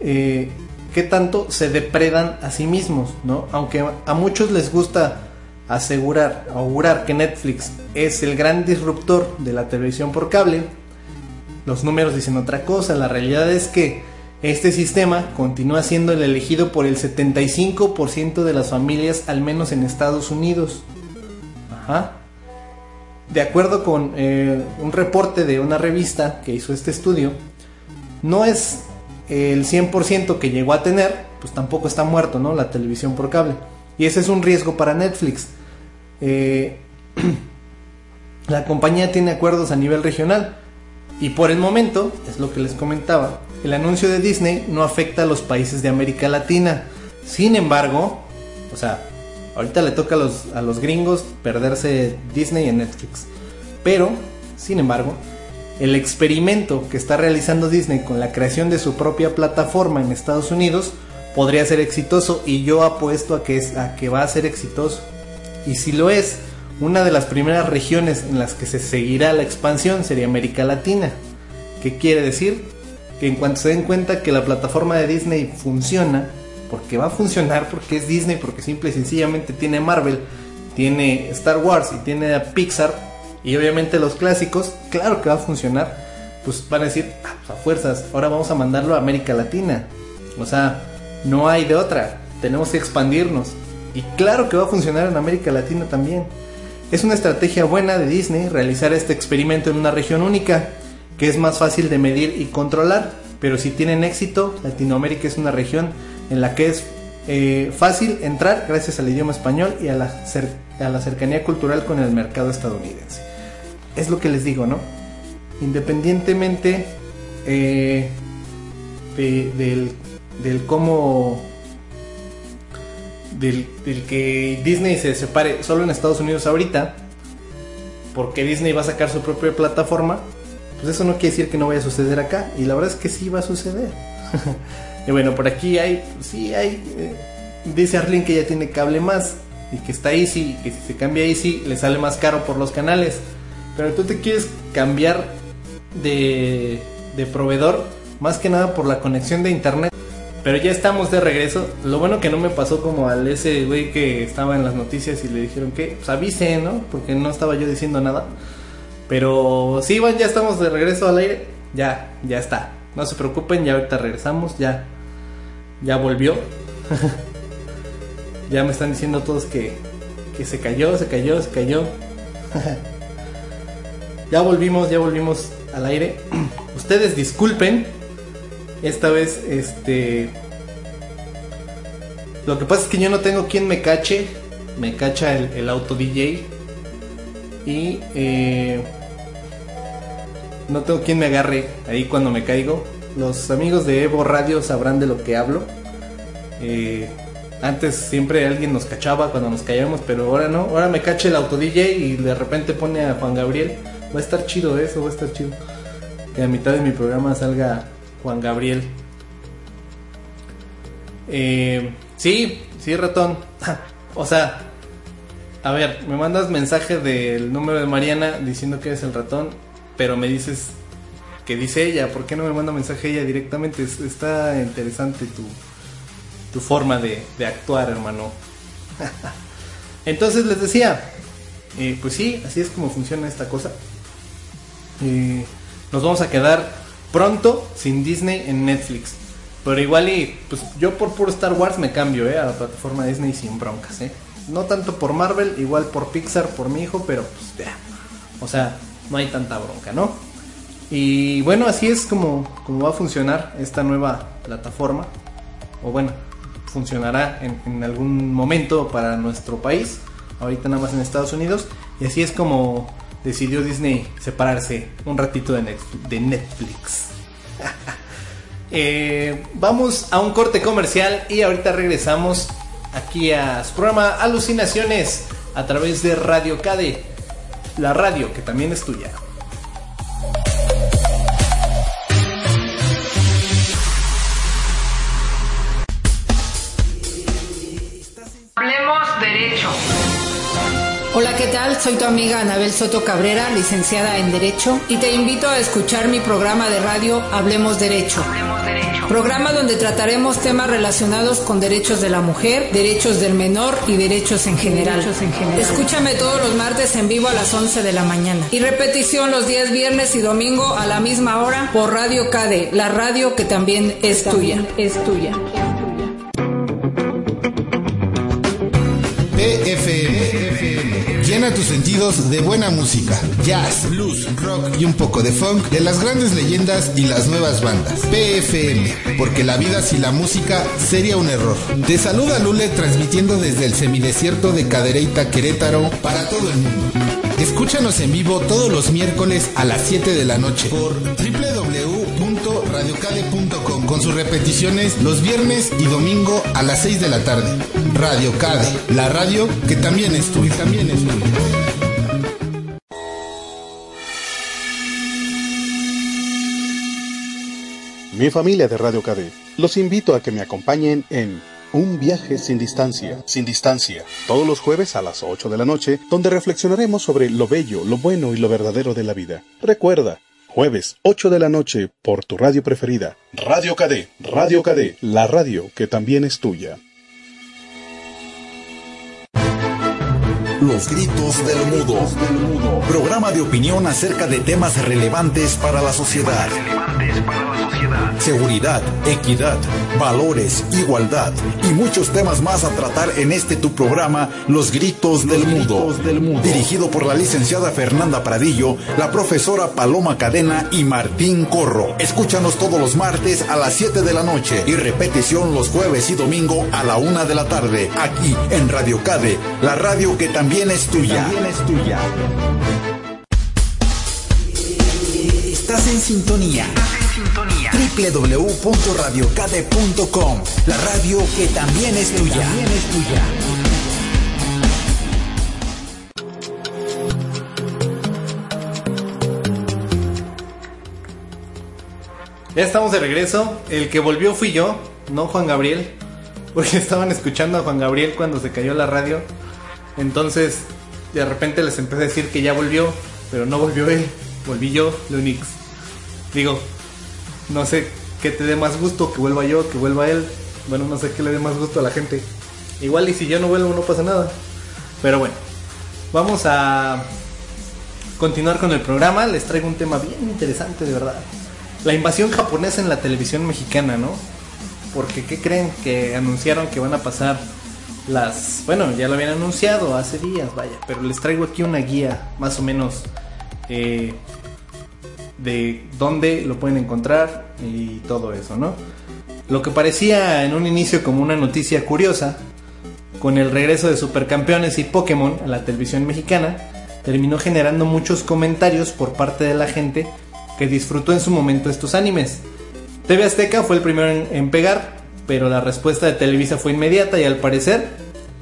eh, qué tanto se depredan a sí mismos, ¿no? Aunque a muchos les gusta asegurar, augurar que Netflix es el gran disruptor de la televisión por cable, los números dicen otra cosa. La realidad es que este sistema continúa siendo el elegido por el 75% de las familias, al menos en Estados Unidos. Ajá. De acuerdo con eh, un reporte de una revista que hizo este estudio, no es el 100% que llegó a tener, pues tampoco está muerto, ¿no? La televisión por cable. Y ese es un riesgo para Netflix. Eh, la compañía tiene acuerdos a nivel regional. Y por el momento, es lo que les comentaba, el anuncio de Disney no afecta a los países de América Latina. Sin embargo, o sea, ahorita le toca a los, a los gringos perderse Disney en Netflix. Pero, sin embargo, el experimento que está realizando Disney con la creación de su propia plataforma en Estados Unidos podría ser exitoso y yo apuesto a que, es, a que va a ser exitoso. Y si lo es, una de las primeras regiones en las que se seguirá la expansión sería América Latina. ¿Qué quiere decir? Que en cuanto se den cuenta que la plataforma de Disney funciona, porque va a funcionar, porque es Disney, porque simple y sencillamente tiene Marvel, tiene Star Wars y tiene a Pixar, y obviamente los clásicos, claro que va a funcionar, pues van a decir, ah, pues a fuerzas, ahora vamos a mandarlo a América Latina. O sea, no hay de otra, tenemos que expandirnos. Y claro que va a funcionar en América Latina también. Es una estrategia buena de Disney realizar este experimento en una región única, que es más fácil de medir y controlar, pero si tienen éxito, Latinoamérica es una región en la que es eh, fácil entrar gracias al idioma español y a la, cercanía cultural con el mercado estadounidense es lo que les digo, ¿no? Independientemente eh, del cómo del, que Disney se separe solo en Estados Unidos ahorita, porque Disney va a sacar su propia plataforma, pues eso no quiere decir que no vaya a suceder acá, y la verdad es que sí va a suceder. y bueno, por aquí hay, sí hay, eh, dice Arlene que ya tiene cable más, y que está Easy, que si se cambia Easy le sale más caro por los canales pero tú te quieres cambiar de, de proveedor más que nada por la conexión de internet. Pero ya estamos de regreso. Lo bueno que no me pasó como al ese güey que estaba en las noticias y le dijeron que pues avise, ¿no? Porque no estaba yo diciendo nada. Pero sí, bueno, ya estamos de regreso al aire. Ya, ya está. No se preocupen, ya ahorita regresamos, ya. Ya volvió. ya me están diciendo todos que, que se cayó, se cayó, se cayó. Ya volvimos, ya volvimos al aire. Ustedes disculpen. Esta vez, este. Lo que pasa es que yo no tengo quien me cache. Me cacha el, auto DJ. Y eh, no tengo quien me agarre ahí cuando me caigo. Los amigos de Evo Radio sabrán de lo que hablo. Eh, antes siempre alguien nos cachaba cuando nos caíamos, pero ahora no. Ahora me cacha el auto DJ y de repente pone a Juan Gabriel. Va a estar chido eso, va a estar chido. Que a mitad de mi programa salga Juan Gabriel. Eh, sí, sí, ratón. o sea, a ver, me mandas mensaje del número de Mariana diciendo que eres el ratón, pero me dices que dice ella. ¿Por qué no me manda mensaje ella directamente? Está interesante tu, tu forma de, de actuar, hermano. Entonces les decía, eh, pues sí, así es como funciona esta cosa nos vamos a quedar pronto sin Disney en Netflix. Pero igual y pues yo por puro Star Wars me cambio eh, a la plataforma Disney sin broncas. Eh. No tanto por Marvel, igual por Pixar, por mi hijo, pero pues ya. O sea, no hay tanta bronca, ¿no? Y bueno, así es como, va a funcionar esta nueva plataforma. O bueno, funcionará en, en algún momento para nuestro país. Ahorita nada más en Estados Unidos. Y así es como decidió Disney separarse un ratito de Netflix. Eh, vamos a un corte comercial y ahorita regresamos aquí a su programa Alucinaciones a través de Radio Cade, la radio que también es tuya. Tal? Soy tu amiga Anabel Soto Cabrera, licenciada en Derecho, y te invito a escuchar mi programa de radio Hablemos Derecho. Programa donde trataremos temas relacionados con derechos de la mujer, derechos del menor y derechos en general. Escúchame todos los martes en vivo a las 11 de la mañana. Y repetición los días viernes y domingo a la misma hora por Radio KD, la radio que también es tuya. Es tuya. Llena tus sentidos de buena música, jazz, blues, rock y un poco de funk de las grandes leyendas y las nuevas bandas. PFM, porque la vida sin la música sería un error. Te saluda Lule transmitiendo desde el semidesierto de Cadereyta, Querétaro, para todo el mundo. Escúchanos en vivo todos los miércoles a las 7 de la noche por www.radiocade.com con sus repeticiones los viernes y domingo a las 6 de la tarde. Radio Cade, la radio que también es tuya. También es tuya. Mi familia de Radio KD, los invito a que me acompañen en Un viaje sin distancia, sin distancia, todos los jueves a las 8 de la noche, donde reflexionaremos sobre lo bello, lo bueno y lo verdadero de la vida. Recuerda, jueves 8 de la noche por tu radio preferida, Radio KD, Radio KD, la radio que también es tuya. Los gritos del mudo. Programa de opinión acerca de temas relevantes para la sociedad. Seguridad, equidad, valores, igualdad y muchos temas más a tratar en este tu programa Los gritos del mudo. Dirigido por la licenciada Fernanda Pradillo, la profesora Paloma Cadena y Martín Corro. Escúchanos todos los martes a las 7 de la noche y repetición los jueves y domingo a la 1 de la tarde aquí en Radio Cade, la radio que también es tuya. También es tuya. Estás en sintonía. www.radiocade.com, la radio que también es tuya. También es tuya. Ya estamos de regreso. El que volvió fui yo, no Juan Gabriel. Porque estaban escuchando a Juan Gabriel cuando se cayó la radio. Entonces, de repente les empecé a decir que ya volvió, pero no volvió él. Volví yo, Leonix. Digo, no sé qué te dé más gusto, que vuelva yo, que vuelva él. Bueno, no sé qué le dé más gusto a la gente. Igual y si yo no vuelvo no pasa nada. Pero bueno, vamos a continuar con el programa. Les traigo un tema bien interesante, de verdad. La invasión japonesa en la televisión mexicana, ¿no? Porque ¿qué creen? Que anunciaron que van a pasar las... Bueno, ya lo habían anunciado hace días, vaya. Pero les traigo aquí una guía más o menos eh, de dónde lo pueden encontrar y todo eso, ¿no? Lo que parecía en un inicio como una noticia curiosa, con el regreso de Supercampeones y Pokémon a la televisión mexicana, terminó generando muchos comentarios por parte de la gente que disfrutó en su momento estos animes. TV Azteca fue el primero en, en, pegar, pero la respuesta de Televisa fue inmediata y al parecer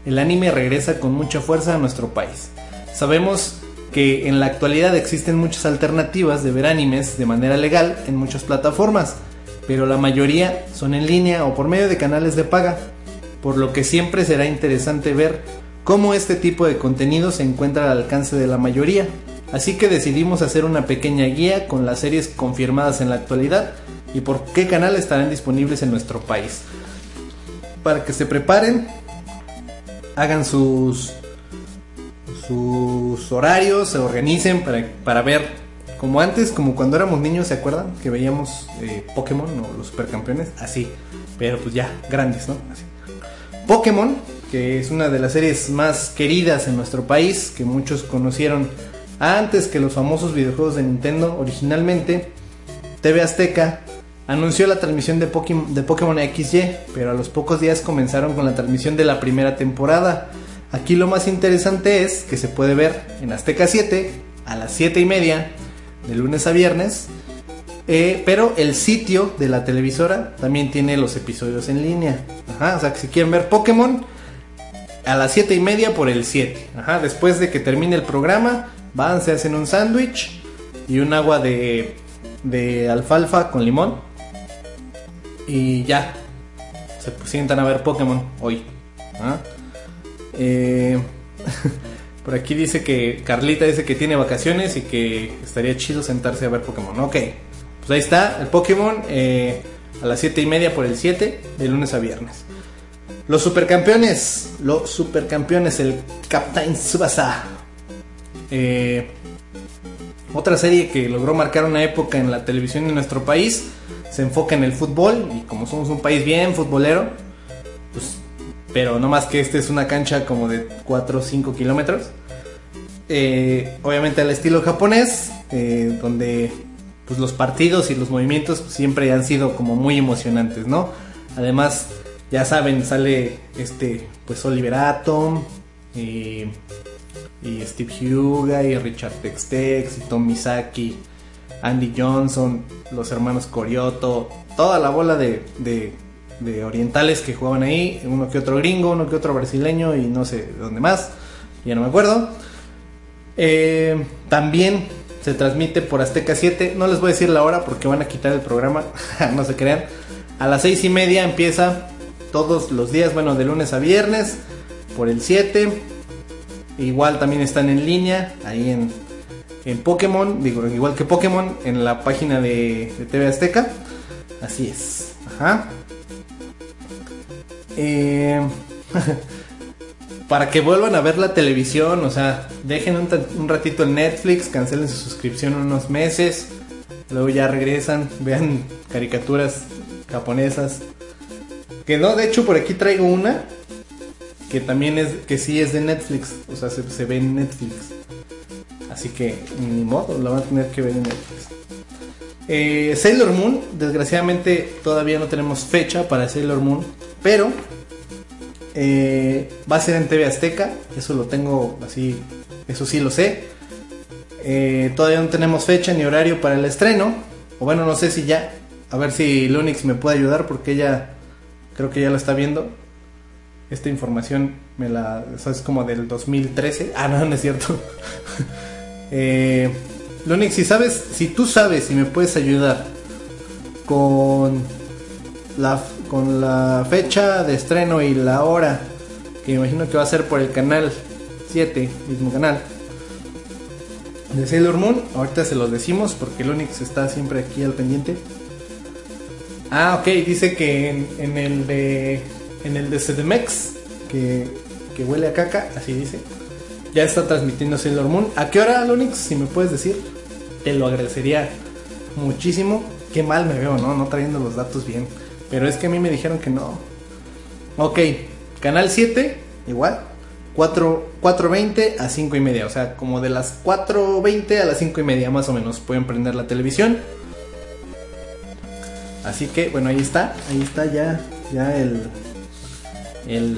el anime regresa con mucha fuerza a nuestro país. Sabemos que en la actualidad existen muchas alternativas de ver animes de manera legal en muchas plataformas, pero la mayoría son en línea o por medio de canales de paga, por lo que siempre será interesante ver cómo este tipo de contenido se encuentra al alcance de la mayoría. Así que decidimos hacer una pequeña guía con las series confirmadas en la actualidad y por qué canal estarán disponibles en nuestro país. Para que se preparen, hagan sus sus horarios, se organicen para, para ver como antes, como cuando éramos niños, ¿se acuerdan? Que veíamos eh, Pokémon o los supercampeones, así, pero pues ya, grandes, ¿no? Pokémon, que es una de las series más queridas en nuestro país, que muchos conocieron antes que los famosos videojuegos de Nintendo originalmente, TV Azteca anunció la transmisión de Pokémon, de Pokémon XY, pero a los pocos días comenzaron con la transmisión de la primera temporada. Aquí lo más interesante es que se puede ver en Azteca 7 a las 7 y media de lunes a viernes. Eh, pero el sitio de la televisora también tiene los episodios en línea. Ajá, o sea que si quieren ver Pokémon a las 7 y media por el 7. Ajá, después de que termine el programa, van, se hacen un sándwich y un agua de, de alfalfa con limón. Y ya, se sientan a ver Pokémon hoy. ¿Ah? Eh, por aquí dice que Carlita dice que tiene vacaciones y que estaría chido sentarse a ver Pokémon. Ok, pues ahí está el Pokémon eh, a las 7 y media por el 7, de lunes a viernes. Los supercampeones, los supercampeones, el Captain Tsubasa. Eh, otra serie que logró marcar una época en la televisión de nuestro país. Se enfoca en el fútbol y como somos un país bien futbolero, pues pero no más que este es una cancha como de 4 o 5 kilómetros. eh, obviamente al estilo japonés, eh, donde pues los partidos y los movimientos siempre han sido como muy emocionantes, ¿no? Además, ya saben, sale este, pues Oliver Atom y, y Steve Huga y Richard Textex y Tom Misaki, Andy Johnson, los hermanos Corioto, toda la bola de, de, orientales que jugaban ahí, uno que otro gringo, uno que otro brasileño y no sé de dónde más, ya no me acuerdo. Eh, también se transmite por Azteca 7. No les voy a decir la hora porque van a quitar el programa. no se crean. A las seis y media empieza todos los días, bueno, de lunes a viernes, por el 7. Igual también están en línea, ahí en, en Pokémon, digo, igual que Pokémon, en la página de, TV Azteca. Así es. Ajá. Eh, para que vuelvan a ver la televisión, o sea, dejen un, ratito en Netflix, cancelen su suscripción unos meses, luego ya regresan, vean caricaturas japonesas. Que no, de hecho por aquí traigo una que también es, que sí es de Netflix, o sea, se, se ve en Netflix. Así que ni modo, la van a tener que ver en Netflix. Eh, Sailor Moon, desgraciadamente todavía no tenemos fecha para Sailor Moon, pero eh, va a ser en TV Azteca, eso lo tengo así, eso sí lo sé. Eh, todavía no tenemos fecha ni horario para el estreno, o bueno, no sé si ya, a ver si Lunix me puede ayudar porque ella creo que ya lo está viendo. Esta información me la, es como del 2013. Ah, no, no es cierto. eh, Lunix, si sabes, si tú sabes y me puedes ayudar con la, con la fecha de estreno y la hora, que imagino que va a ser por el canal 7, mismo canal, de Sailor Moon, ahorita se los decimos porque Lunix está siempre aquí al pendiente. Ah, ok, dice que en, en el de en el de CDMX, que, que huele a caca, así dice. Ya está transmitiendo Sailor Moon. ¿A qué hora, Lunix? Si me puedes decir, te lo agradecería muchísimo. Qué mal me veo, ¿no? No trayendo los datos bien. Pero es que a mí me dijeron que no. Ok, canal 7, igual. 4, 4.20 a 5 y media. O sea, como de las 4.20 a las 5 y media más o menos pueden prender la televisión. Así que, bueno, ahí está. Ahí está ya, ya el, el,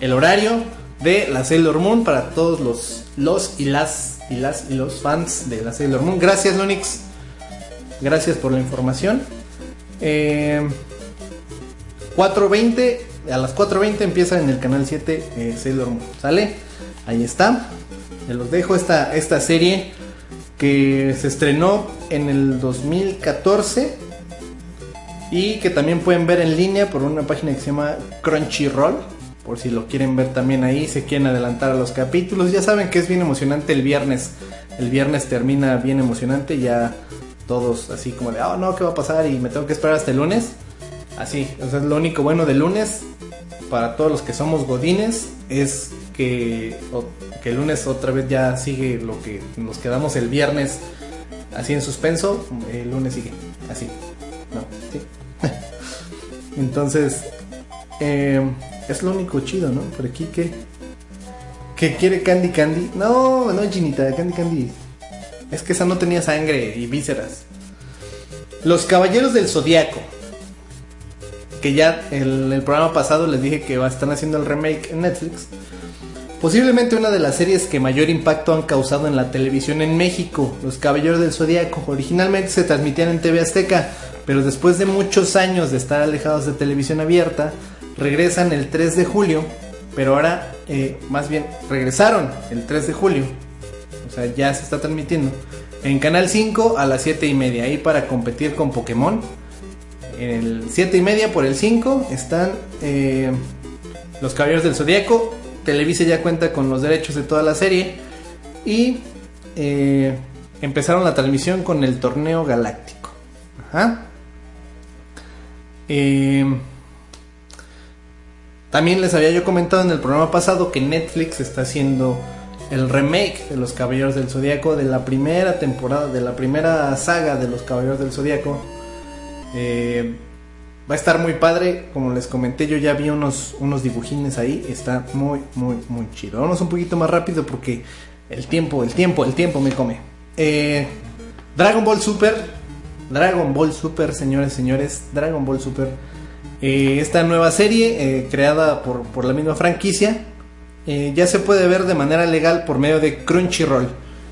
el horario de la Sailor Moon para todos los, los y las y las y los fans de la Sailor Moon. Gracias, Lonix. Gracias por la información. Eh, 4.20, a las 4.20 empieza en el canal 7 eh, Sailor Moon. ¿Sale? Ahí está. Les los dejo esta, esta serie que se estrenó en el 2014 y que también pueden ver en línea por una página que se llama Crunchyroll. Por si lo quieren ver también ahí, se quieren adelantar a los capítulos. Ya saben que es bien emocionante el viernes. El viernes termina bien emocionante. Ya todos así como de, oh no, ¿qué va a pasar? Y me tengo que esperar hasta el lunes. Así, o lo único bueno del lunes para todos los que somos godines es que, que el lunes otra vez ya sigue lo que nos quedamos el viernes así en suspenso. El lunes sigue así. No, sí. Entonces, eh, es lo único chido, ¿no? Por aquí que. Que quiere Candy Candy. No, no, Ginita, Candy Candy. Es que esa no tenía sangre y vísceras. Los Caballeros del Zodiaco. Que ya en el programa pasado les dije que están haciendo el remake en Netflix. Posiblemente una de las series que mayor impacto han causado en la televisión en México. Los Caballeros del Zodiaco. Originalmente se transmitían en TV Azteca. Pero después de muchos años de estar alejados de televisión abierta, regresan el 3 de julio, pero ahora eh, más bien regresaron el 3 de julio, o sea, ya se está transmitiendo en Canal 5 a las 7 y media, ahí para competir con Pokémon. En el 7 y media por el 5 están eh, los Caballeros del Zodíaco. Televisa ya cuenta con los derechos de toda la serie y eh, empezaron la transmisión con el torneo galáctico. Ajá. Eh, también les había yo comentado en el programa pasado que Netflix está haciendo el remake de los Caballeros del Zodíaco de la primera temporada, de la primera saga de los Caballeros del Zodíaco. Eh, va a estar muy padre. Como les comenté, yo ya vi unos, unos dibujines ahí. Está muy, muy, muy chido. Vamos un poquito más rápido porque el tiempo, el tiempo, el tiempo me come. Eh, Dragon Ball Super. Dragon Ball Super, señores, señores. Dragon Ball Super. Eh, esta nueva serie, eh, creada por, por, la misma franquicia, eh, ya se puede ver de manera legal por medio de Crunchyroll.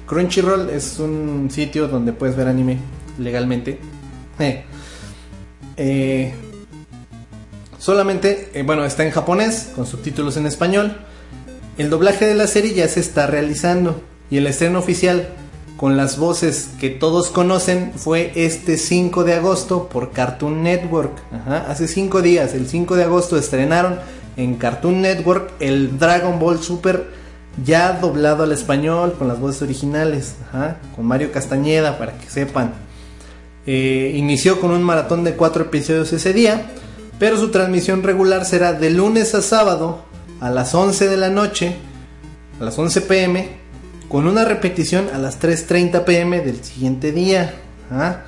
Crunchyroll es un sitio donde puedes ver anime legalmente. Solamente, bueno, está en japonés, con subtítulos en español. El doblaje de la serie ya se está realizando y el estreno oficial con las voces que todos conocen fue este 5 de agosto por Cartoon Network. hace 5 días, el 5 de agosto estrenaron en Cartoon Network el Dragon Ball Super ya doblado al español con las voces originales, con Mario Castañeda para que sepan. Eh, inició con un maratón de 4 episodios ese día, pero su transmisión regular será de lunes a sábado a las 11 de la noche, a las 11 pm con una repetición a las 3.30 pm del siguiente día. ¿ah?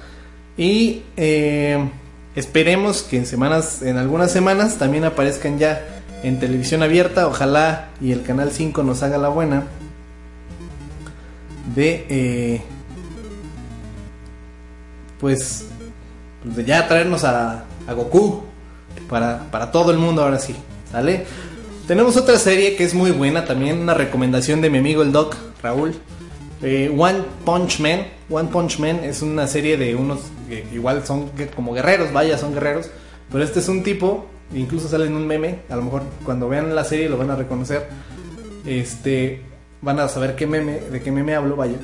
Y eh, esperemos que en semanas, en algunas semanas también aparezcan ya en televisión abierta. Ojalá y el canal 5 nos haga la buena de eh, pues, de ya traernos a Goku para, para todo el mundo ahora sí. ¿Sale? Tenemos otra serie que es muy buena también, una recomendación de mi amigo el Doc Raúl. Eh, One Punch Man. One Punch Man es una serie de unos que igual son como guerreros, vaya, son guerreros. Pero este es un tipo, incluso sale en un meme. A lo mejor cuando vean la serie lo van a reconocer. Este, van a saber qué meme, de qué meme hablo, vaya.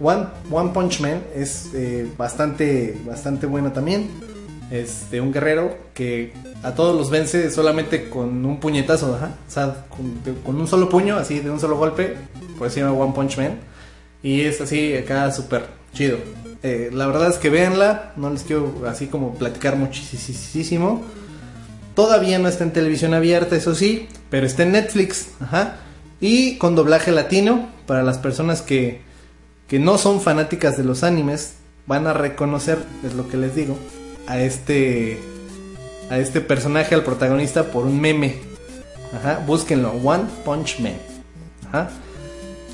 One, One Punch Man es eh, bastante, bastante bueno también. Es de un guerrero que a todos los vence solamente con un puñetazo, o sea, con, un solo puño, así de un solo golpe, por eso se llama One Punch Man. Y es así acá súper chido. Eh, la verdad es que véanla, no les quiero así como platicar muchísimo. Todavía no está en televisión abierta, eso sí, pero está en Netflix, ajá. Y con doblaje latino, para las personas que, que no son fanáticas de los animes, van a reconocer, es lo que les digo, a este a este personaje, al protagonista, por un meme. Ajá, búsquenlo, One Punch Man.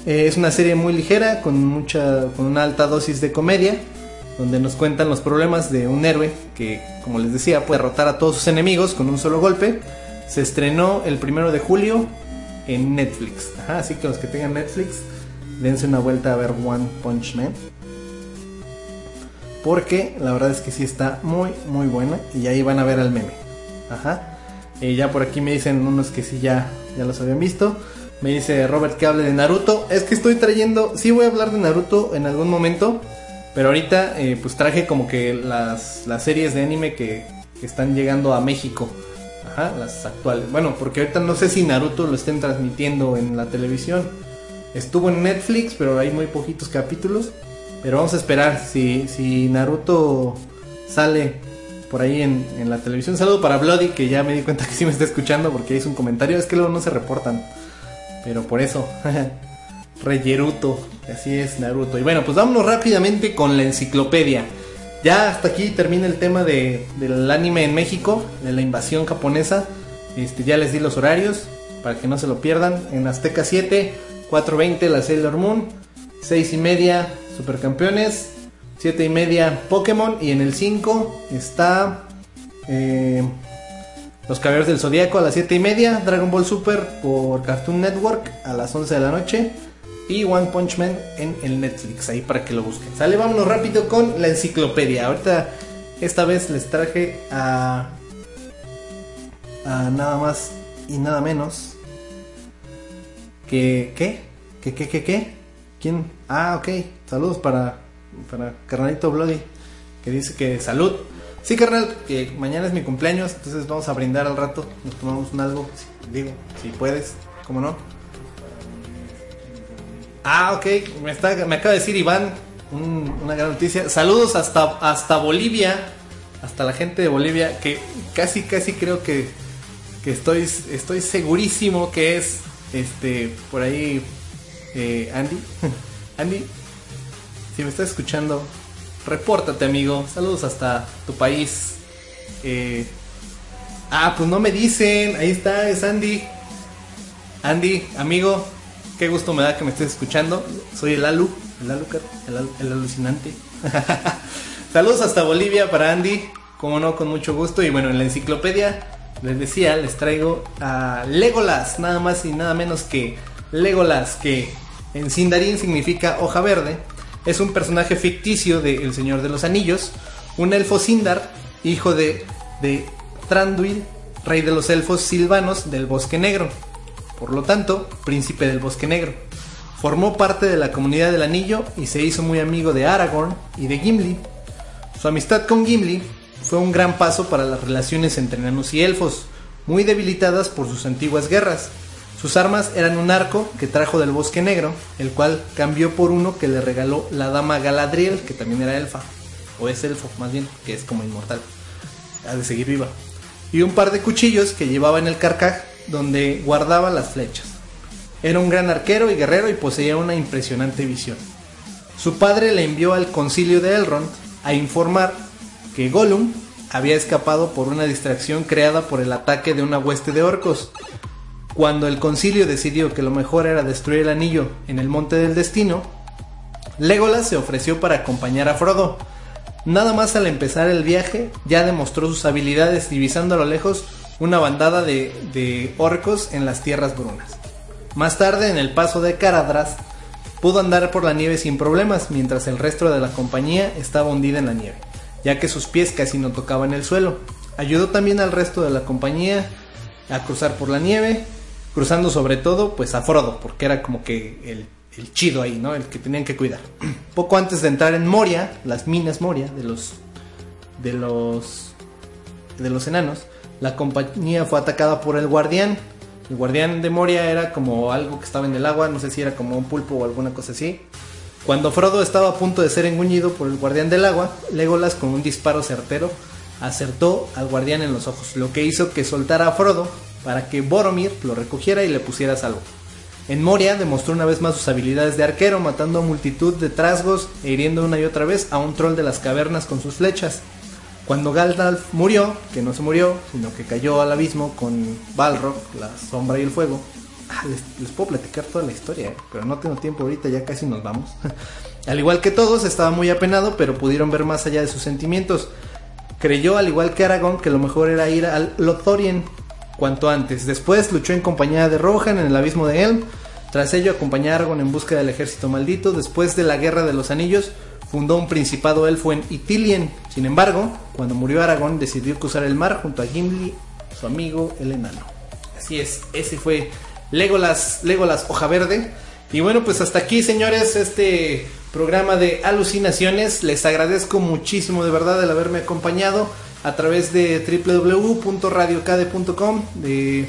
Eh, es una serie muy ligera, con, mucha, con una alta dosis de comedia, donde nos cuentan los problemas de un héroe que, como les decía, puede derrotar a todos sus enemigos con un solo golpe. Se estrenó el primero de julio en Netflix. Así que los que tengan Netflix, dense una vuelta a ver One Punch Man. Porque la verdad es que sí está muy, muy buena. Y ahí van a ver al meme. Ajá. Y ya por aquí me dicen unos que sí ya, ya los habían visto. Me dice Robert que hable de Naruto. Es que estoy trayendo. Sí voy a hablar de Naruto en algún momento. Pero ahorita eh, pues traje como que las, las series de anime que, que están llegando a México. Ajá, las actuales. Bueno, porque ahorita no sé si Naruto lo estén transmitiendo en la televisión. Estuvo en Netflix, pero hay muy poquitos capítulos. Pero vamos a esperar si, si Naruto sale por ahí en, la televisión. Saludo para Bloody, que ya me di cuenta que sí me está escuchando porque hizo un comentario. Es que luego no se reportan. Pero por eso. Reyeruto. Así es, Naruto. Y bueno, pues vámonos rápidamente con la enciclopedia. Ya hasta aquí termina el tema de, del anime en México, de la invasión japonesa. Este, ya les di los horarios para que no se lo pierdan. En Azteca 7, 4.20 la Sailor Moon, 6 y media Supercampeones, 7 y media Pokémon y en el 5 está eh, Los Caballeros del Zodíaco a las 7 y media, Dragon Ball Super por Cartoon Network a las 11 de la noche y One Punch Man en el Netflix, ahí para que lo busquen. Sale, vámonos rápido con la enciclopedia. Ahorita, esta vez les traje a, a nada más y nada menos que, ¿qué? ¿Qué, qué, qué, qué? ¿Quién? Ah, ok. Saludos para, para carnalito Bloody, que dice que salud. Sí, carnal, que mañana es mi cumpleaños, entonces vamos a brindar al rato. Nos tomamos un algo, digo, si puedes, ¿cómo no? Ah, ok, me, está, me acaba de decir Iván una gran noticia. Saludos hasta, hasta Bolivia, hasta la gente de Bolivia, que casi, casi creo que, que estoy, estoy segurísimo que es este por ahí eh, Andy. Andy, si me estás escuchando, repórtate amigo. Saludos hasta tu país. Eh, ah, pues no me dicen. Ahí está, es Andy. Andy, amigo, qué gusto me da que me estés escuchando. Soy el Alu, el Alucard, el, el alucinante. Saludos hasta Bolivia para Andy, como no, con mucho gusto. Y bueno, en la enciclopedia les decía, les traigo a Legolas, nada más y nada menos que Legolas, que en Sindarin significa hoja verde. Es un personaje ficticio de El Señor de los Anillos, un elfo Sindar, hijo de, de Thranduil, rey de los elfos silvanos del Bosque Negro. Por lo tanto, príncipe del Bosque Negro. Formó parte de la comunidad del anillo y se hizo muy amigo de Aragorn y de Gimli. Su amistad con Gimli fue un gran paso para las relaciones entre enanos y elfos, muy debilitadas por sus antiguas guerras. Sus armas eran un arco que trajo del Bosque Negro, el cual cambió por uno que le regaló la dama Galadriel, que también era elfa, o es elfo más bien, que es como inmortal, ha de seguir viva. Y un par de cuchillos que llevaba en el carcaj donde guardaba las flechas. Era un gran arquero y guerrero y poseía una impresionante visión. Su padre le envió al concilio de Elrond a informar que Gollum había escapado por una distracción creada por el ataque de una hueste de orcos. Cuando el concilio decidió que lo mejor era destruir el anillo en el monte del destino, Legolas se ofreció para acompañar a Frodo. Nada más al empezar el viaje ya demostró sus habilidades divisando a lo lejos una bandada de, de orcos en las tierras brunas. Más tarde, en el paso de Caradras, pudo andar por la nieve sin problemas, mientras el resto de la compañía estaba hundida en la nieve, ya que sus pies casi no tocaban el suelo. Ayudó también al resto de la compañía a cruzar por la nieve, cruzando sobre todo pues a Frodo, porque era como que el, el chido ahí, ¿no? El que tenían que cuidar. Poco antes de entrar en Moria, las minas Moria de los de los de los enanos, la compañía fue atacada por el guardián. El guardián de Moria era como algo que estaba en el agua, no sé si era como un pulpo o alguna cosa así. Cuando Frodo estaba a punto de ser engullido por el guardián del agua, Legolas con un disparo certero acertó al guardián en los ojos, lo que hizo que soltara a Frodo para que Boromir lo recogiera y le pusiera a salvo. En Moria demostró una vez más sus habilidades de arquero, matando a multitud de trasgos e hiriendo una y otra vez a un troll de las cavernas con sus flechas. Cuando Gandalf murió, que no se murió, sino que cayó al abismo con Balrog, la sombra y el fuego. Ah, les, puedo platicar toda la historia, eh, pero no tengo tiempo ahorita, ya casi nos vamos. al igual que todos, estaba muy apenado, pero pudieron ver más allá de sus sentimientos. Creyó, al igual que Aragorn, que lo mejor era ir al Lothlorien cuanto antes. Después luchó en compañía de Rohan en el abismo de Helm. Tras ello acompañó a Aragorn en busca del ejército maldito. Después de la Guerra de los Anillos, fundó un principado elfo en Ithilien. Sin embargo, cuando murió Aragorn, decidió cruzar el mar junto a Gimli, su amigo el enano. Así es, ese fue Legolas, Legolas Hoja Verde. Y bueno, pues hasta aquí, señores, este programa de alucinaciones. Les agradezco muchísimo de verdad el haberme acompañado a través de www.radiocade.com, de,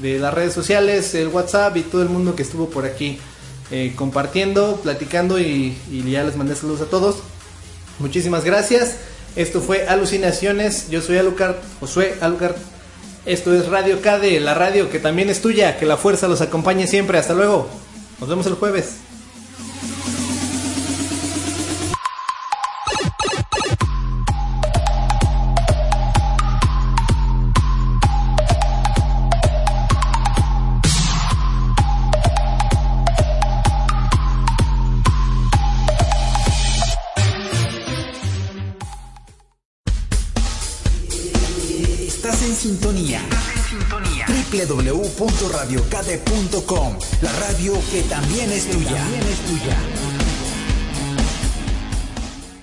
de las redes sociales, el WhatsApp y todo el mundo que estuvo por aquí eh, compartiendo, platicando y, ya les mandé saludos a todos. Muchísimas gracias. Esto fue Alucinaciones. Yo soy Alucard, Josué Alucard. Esto es Radio KD, la radio que también es tuya. Que la fuerza los acompañe siempre. Hasta luego. Nos vemos el jueves. www.radiocade.com La radio que también es. También es tuya.